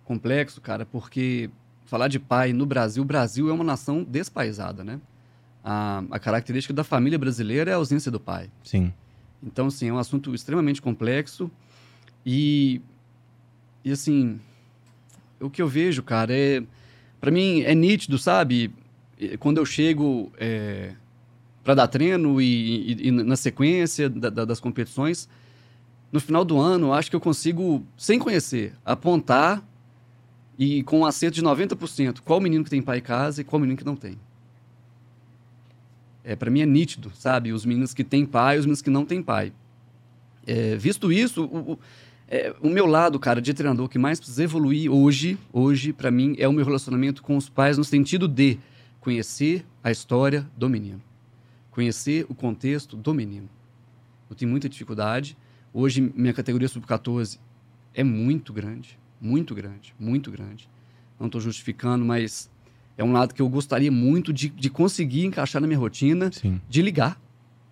complexo, cara, porque falar de pai no Brasil, o Brasil é uma nação despaisada, né? a, a característica da família brasileira é a ausência do pai. Sim. Então, assim, é um assunto extremamente complexo e, e assim, o que eu vejo, cara, é... para mim é nítido, sabe? Quando eu chego é, para dar treino e, e, e na sequência da, da, das competições, no final do ano, acho que eu consigo, sem conhecer, apontar e com um acerto de 90%, qual menino que tem pai em casa e qual menino que não tem é, para mim é nítido, sabe? Os meninos que têm pai os meninos que não têm pai. É, visto isso, o, o, é, o, meu lado, cara, de treinador que mais precisa evoluir hoje, hoje, para mim, é o meu relacionamento com os pais no sentido de conhecer a história do menino. Conhecer o contexto do menino. Eu tenho muita dificuldade. Hoje, minha categoria sub-14 é muito grande, muito grande, muito grande. não estou justificando, mas é um lado que eu gostaria muito de, de conseguir encaixar na minha rotina, Sim. de ligar.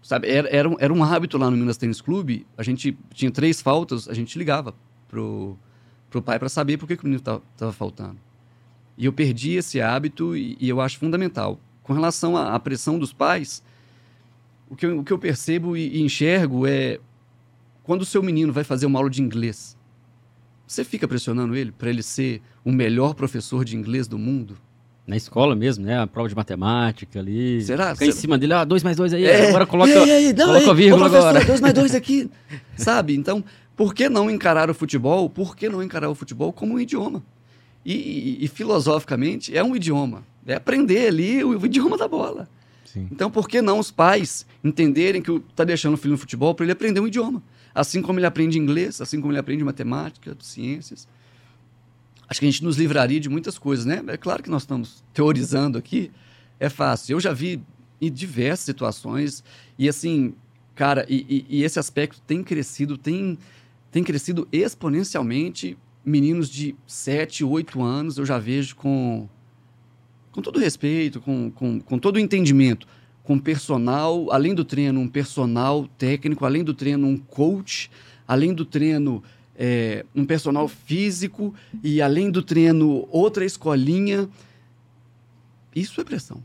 Sabe, era, era, um, era um hábito lá no Minas Tênis Clube, a gente tinha três faltas, a gente ligava pro, pro pai para saber por que, que o menino estava faltando. E eu perdi esse hábito e, e eu acho fundamental. Com relação à, à pressão dos pais, o que eu, o que eu percebo e, e enxergo é quando o seu menino vai fazer uma aula de inglês, você fica pressionando ele para ele ser o melhor professor de inglês do mundo? Na escola mesmo, né? A prova de matemática ali. Será? Fica em cima dele, ah, dois mais dois aí, É, agora coloca, ei, ei, não, coloca ei, a vírgula agora. dois mais dois aqui. Sabe? Então, por que não encarar o futebol? Por que não encarar o futebol como um idioma? E, e- e filosoficamente, é um idioma. É aprender ali o, o idioma da bola. Sim. Então, por que não os pais entenderem que está deixando o filho no futebol para ele aprender um idioma? Assim como ele aprende inglês, assim como ele aprende matemática, ciências. Acho que a gente nos livraria de muitas coisas, né? É claro que nós estamos teorizando aqui, é fácil. Eu já vi em diversas situações e assim, cara, e, e- e esse aspecto tem crescido, tem, tem crescido exponencialmente. Meninos de 7, 8 anos eu já vejo com, com todo respeito, com, com, com todo entendimento, com personal, além do treino, um personal técnico, além do treino, um coach, além do treino, é, um personal físico e além do treino, outra escolinha. Isso é pressão.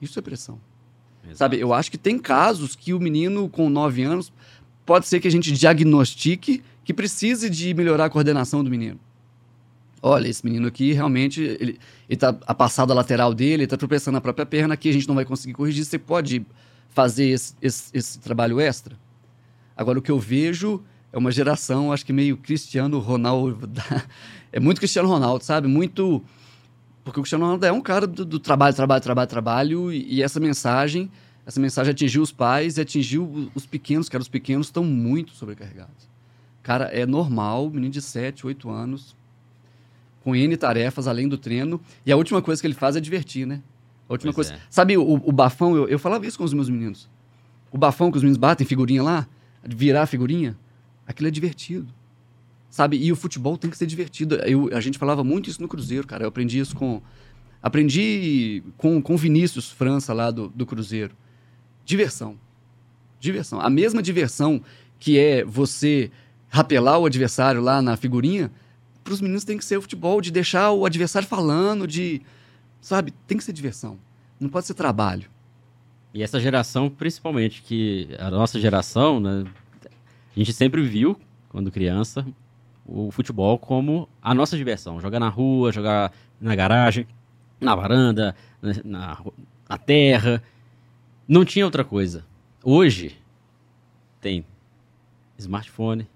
Isso é pressão. Sabe, eu acho que tem casos que o menino com 9 anos pode ser que a gente diagnostique que precise de melhorar a coordenação do menino. Olha, esse menino aqui realmente, ele, ele tá a passada lateral dele, ele tá tropeçando na própria perna, aqui a gente não vai conseguir corrigir, você pode fazer esse, esse, esse trabalho extra? Agora, o que eu vejo é uma geração, acho que meio Cristiano Ronaldo, é muito Cristiano Ronaldo, sabe? Muito... Porque o Cristiano Ronaldo é um cara do, do trabalho, trabalho, trabalho, trabalho, e, e essa mensagem, essa mensagem atingiu os pais e atingiu os pequenos, cara, os pequenos estão muito sobrecarregados. Cara, é normal, menino de 7, 8 anos, com N tarefas além do treino, e a última coisa que ele faz é divertir, né? A última Pois coisa. é. Sabe o, o bafão, eu, eu falava isso com os meus meninos. O bafão que os meninos batem, figurinha lá, virar a figurinha, aquilo é divertido. Sabe? E o futebol tem que ser divertido. Eu, a gente falava muito isso no Cruzeiro, cara. Eu aprendi isso com. Aprendi com com Vinícius França lá do, do Cruzeiro. Diversão. Diversão. A mesma diversão que é você rapelar o adversário lá na figurinha, para os meninos tem que ser o futebol, de deixar o adversário falando, de. Sabe? Tem que ser diversão. Não pode ser trabalho. E essa geração, principalmente, que a nossa geração, né, a gente sempre viu, quando criança, o futebol como a nossa diversão. Jogar na rua, jogar na garagem, na varanda, na, na na terra. Não tinha outra coisa. Hoje, tem smartphone,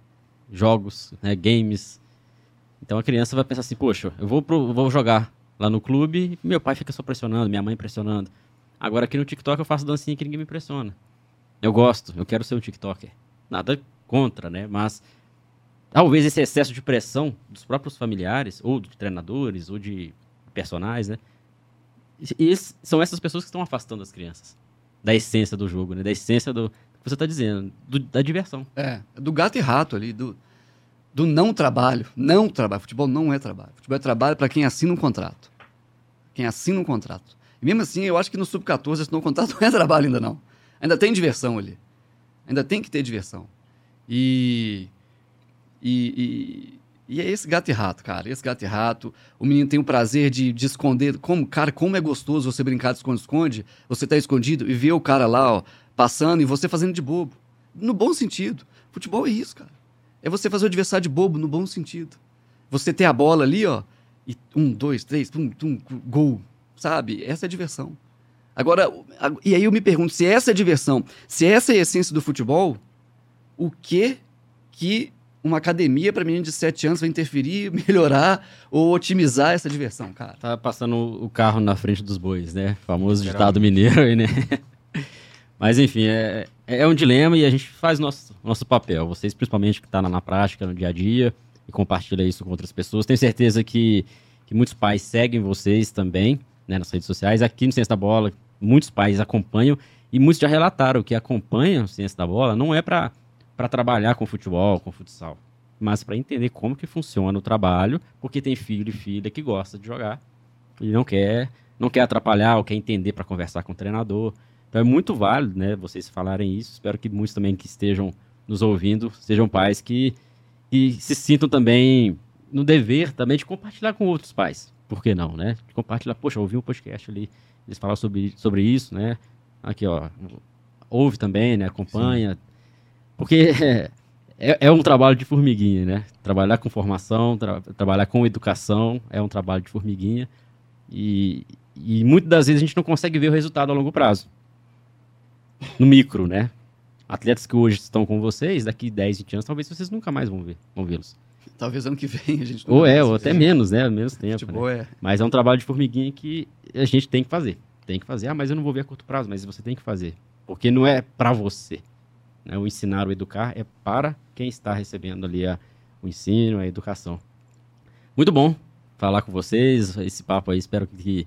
jogos, né, games. Então a criança vai pensar assim, poxa, eu vou, pro- vou jogar lá no clube meu pai fica só pressionando, minha mãe pressionando. Agora aqui no TikTok eu faço dancinha que ninguém me pressiona. Eu gosto, eu quero ser um TikToker. Nada contra, né? Mas talvez esse excesso de pressão dos próprios familiares, ou de treinadores, ou de personagens, né? E esse- são essas pessoas que estão afastando as crianças da essência do jogo, né? Da essência do que você está dizendo, do- da diversão. É, do gato e rato ali, do, do não trabalho. Não trabalho. Futebol não é trabalho. Futebol é trabalho para quem assina um contrato. Quem assina um contrato. E mesmo assim, eu acho que no Sub-14 assinou um contrato não é trabalho ainda não. Ainda tem diversão ali. Ainda tem que ter diversão. E, e, e, e é esse gato e rato, cara. Esse gato e rato. O menino tem o prazer de, de esconder. Como, cara, como é gostoso você brincar de esconde-esconde. Você tá escondido e ver o cara lá, ó, passando e você fazendo de bobo. No bom sentido. Futebol é isso, cara. É você fazer o adversário de bobo no bom sentido. Você ter a bola ali, ó, e um, dois, três, tum, tum, gol. Sabe? Essa é a diversão. Agora, e aí eu me pergunto, se essa é a diversão, se essa é a essência do futebol, o que que uma academia para menino de 7 anos vai interferir, melhorar ou otimizar essa diversão, cara? Tá passando o carro na frente dos bois, né? Famoso ditado mineiro aí, né? Mas enfim, é, é um dilema e a gente faz nosso, nosso papel. Vocês, principalmente, que estão na, na prática, no dia a dia, e compartilha isso com outras pessoas. Tenho certeza que, que muitos pais seguem vocês também, né, nas redes sociais. Aqui no Ciência da Bola, muitos pais acompanham e muitos já relataram que acompanham o Ciência da Bola não é para trabalhar com futebol, com futsal. mas para entender como que funciona o trabalho, porque tem filho e filha que gosta de jogar e não quer, não quer atrapalhar ou quer entender para conversar com o treinador. Então é muito válido, né, vocês falarem isso. Espero que muitos também que estejam nos ouvindo sejam pais que, que se sintam também no dever também de compartilhar com outros pais. Por que não, né? De compartilhar, poxa, ouvi um podcast ali, eles falaram sobre, sobre isso, né? Aqui, ó, ouve também, né? Acompanha. Sim. Porque é, é, um trabalho de formiguinha, né? Trabalhar com formação, tra trabalhar com educação é um trabalho de formiguinha. E, e muitas das vezes a gente não consegue ver o resultado a longo prazo. No micro, né? Atletas que hoje estão com vocês, daqui 10, 20 anos, talvez vocês nunca mais vão ver, vão vê-los. Talvez ano que vem a gente Ou é, ou até menos, né? Menos tempo. Né? É. Mas é um trabalho de formiguinha que a gente tem que fazer. Tem que fazer. Ah, mas eu não vou ver a curto prazo, mas você tem que fazer. Porque não é para você. Né? O ensinar, o educar é para quem está recebendo ali a, o ensino, a educação. Muito bom falar com vocês. Esse papo aí espero que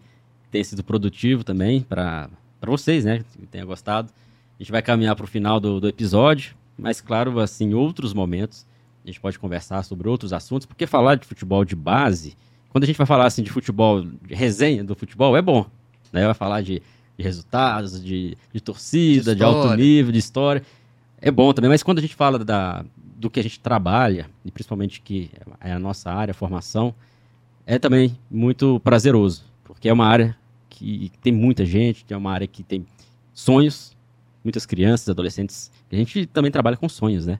tenha sido produtivo também para vocês, né? Que tenha gostado. A gente vai caminhar para o final do, do episódio, mas claro, assim, outros momentos a gente pode conversar sobre outros assuntos, porque falar de futebol de base, quando a gente vai falar assim de futebol, de resenha do futebol, é bom. Né? Vai falar de, de resultados, de, de torcida, de, de, alto nível, de história. É bom também, mas quando a gente fala da, do que a gente trabalha, e principalmente que é a nossa área, a formação, é também muito prazeroso, porque é uma área que tem muita gente, é uma área que tem sonhos, muitas crianças, adolescentes. A gente também trabalha com sonhos, né?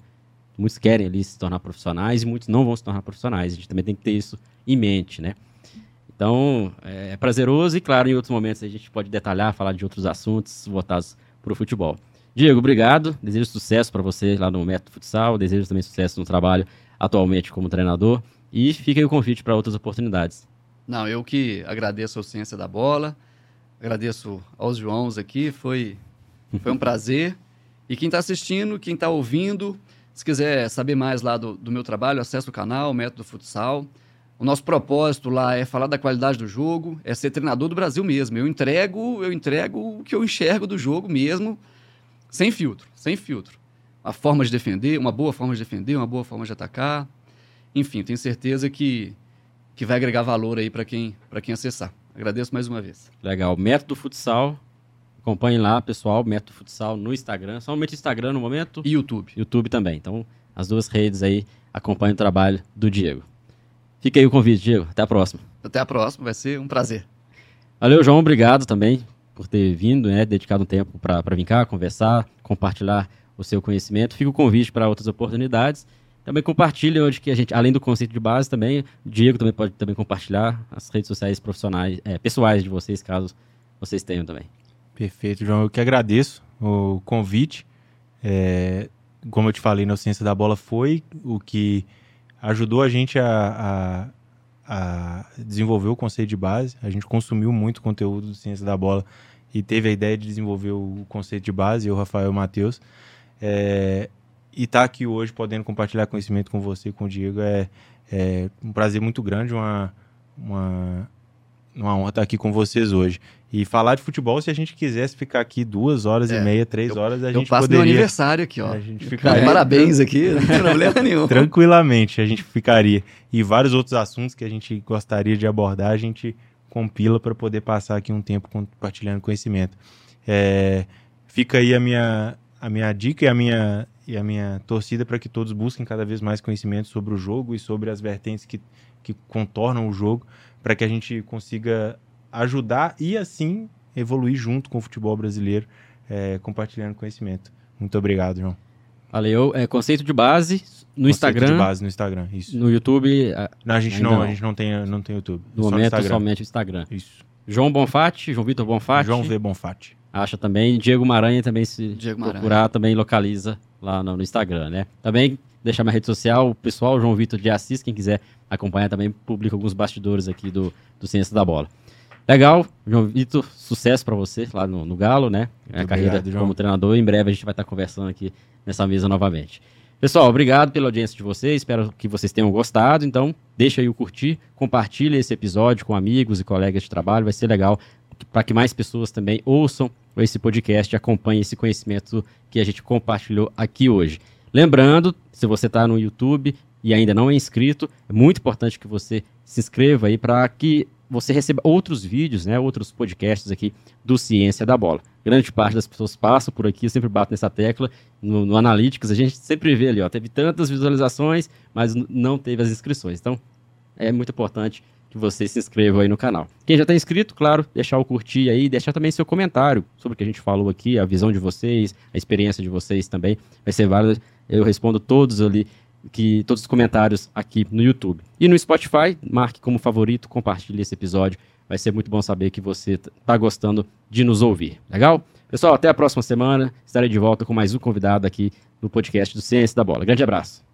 Muitos querem ali se tornar profissionais e muitos não vão se tornar profissionais. A gente também tem que ter isso em mente, né? Então, é prazeroso e, claro, em outros momentos a gente pode detalhar, falar de outros assuntos voltados para o futebol. Diego, obrigado. Desejo sucesso para você lá no Método Futsal. Desejo também sucesso no trabalho atualmente como treinador. E fica aí o convite para outras oportunidades. Não, eu que agradeço a Ciência da Bola, agradeço aos Joãos aqui, foi, foi um prazer. E quem está assistindo, quem está ouvindo, se quiser saber mais lá do, do meu trabalho, acesse o canal, Método Futsal. O nosso propósito lá é falar da qualidade do jogo, é ser treinador do Brasil mesmo. Eu entrego, eu entrego o que eu enxergo do jogo mesmo, sem filtro, sem filtro. A forma de defender, uma boa forma de defender, uma boa forma de atacar. Enfim, tenho certeza que, que vai agregar valor aí para quem, quem acessar. Agradeço mais uma vez. Legal. Método Futsal, Acompanhe lá, pessoal, Método Futsal no Instagram. Somente Instagram no momento. E YouTube. YouTube também. Então, as duas redes aí acompanhem o trabalho do Diego. Fica aí o convite, Diego. Até a próxima. Até a próxima, vai ser um prazer. Valeu, João. Obrigado também por ter vindo, né? Dedicado um tempo para vir cá, conversar, compartilhar o seu conhecimento. Fica o convite para outras oportunidades. Também compartilhe onde que a gente, além do conceito de base, também, o Diego também pode também compartilhar as redes sociais profissionais, é, pessoais de vocês, caso vocês tenham também. Perfeito, João. Eu que agradeço o convite. É, como eu te falei, na Ciência da Bola foi o que ajudou a gente a, a, a, desenvolver o conceito de base. A gente consumiu muito conteúdo do Ciência da Bola e teve a ideia de desenvolver o conceito de base, eu, Rafael Matheus. É, e estar tá aqui hoje podendo compartilhar conhecimento com você, com o Diego, é, é um prazer muito grande, uma, uma uma honra estar aqui com vocês hoje. E falar de futebol, se a gente quisesse ficar aqui duas horas é, e meia, três eu, horas, a gente passo poderia... meu aniversário aqui, ó. A gente ficaria... Parabéns aqui, não tem problema nenhum. Tranquilamente, a gente ficaria. E vários outros assuntos que a gente gostaria de abordar, a gente compila para poder passar aqui um tempo compartilhando conhecimento. É, fica aí a minha, a minha dica e a minha, e a minha torcida para que todos busquem cada vez mais conhecimento sobre o jogo e sobre as vertentes que, que contornam o jogo, para que a gente consiga ajudar e assim evoluir junto com o futebol brasileiro, é, compartilhando conhecimento. Muito obrigado, João. Valeu. É, conceito de base no conceito Instagram. de base no Instagram, isso. No YouTube. Não, a gente não, não, a gente não tem, não tem YouTube. No momento, Instagram. somente o Instagram. Isso. João Bonfatti, João Vitor Bonfatti. João V. Bonfatti. Acha também. Diego Maranha também se Diego procurar, Maranha. também localiza lá no, no, Instagram, né? Também deixar minha rede social, o pessoal, João Vitor de Assis, quem quiser acompanhar também, publica alguns bastidores aqui do, do Ciência da Bola. Legal, João Vitor, sucesso para você lá no, no, Galo, né? Muito a carreira obrigado, como treinador. Em breve a gente vai estar conversando aqui nessa mesa novamente. Pessoal, obrigado pela audiência de vocês. Espero que vocês tenham gostado. Então, deixa aí o curtir, compartilha esse episódio com amigos e colegas de trabalho. Vai ser legal para que mais pessoas também ouçam esse podcast e acompanhem esse conhecimento que a gente compartilhou aqui hoje. Lembrando, se você está no YouTube, e ainda não é inscrito, é muito importante que você se inscreva aí para que você receba outros vídeos, né, outros podcasts aqui do Ciência da Bola. Grande parte das pessoas passa por aqui, eu sempre bato nessa tecla. No, no Analytics, a gente sempre vê ali, ó, teve tantas visualizações, mas não teve as inscrições. Então, é muito importante que você se inscreva aí no canal. Quem já está inscrito, claro, deixar o curtir aí, deixar também seu comentário sobre o que a gente falou aqui, a visão de vocês, a experiência de vocês também. Vai ser válido. Eu respondo todos ali que todos os comentários aqui no YouTube. E no Spotify, marque como favorito, compartilhe esse episódio. Vai ser muito bom saber que você está gostando de nos ouvir. Legal? Pessoal, até a próxima semana. Estarei de volta com mais um convidado aqui no podcast do Ciência da Bola. Grande abraço.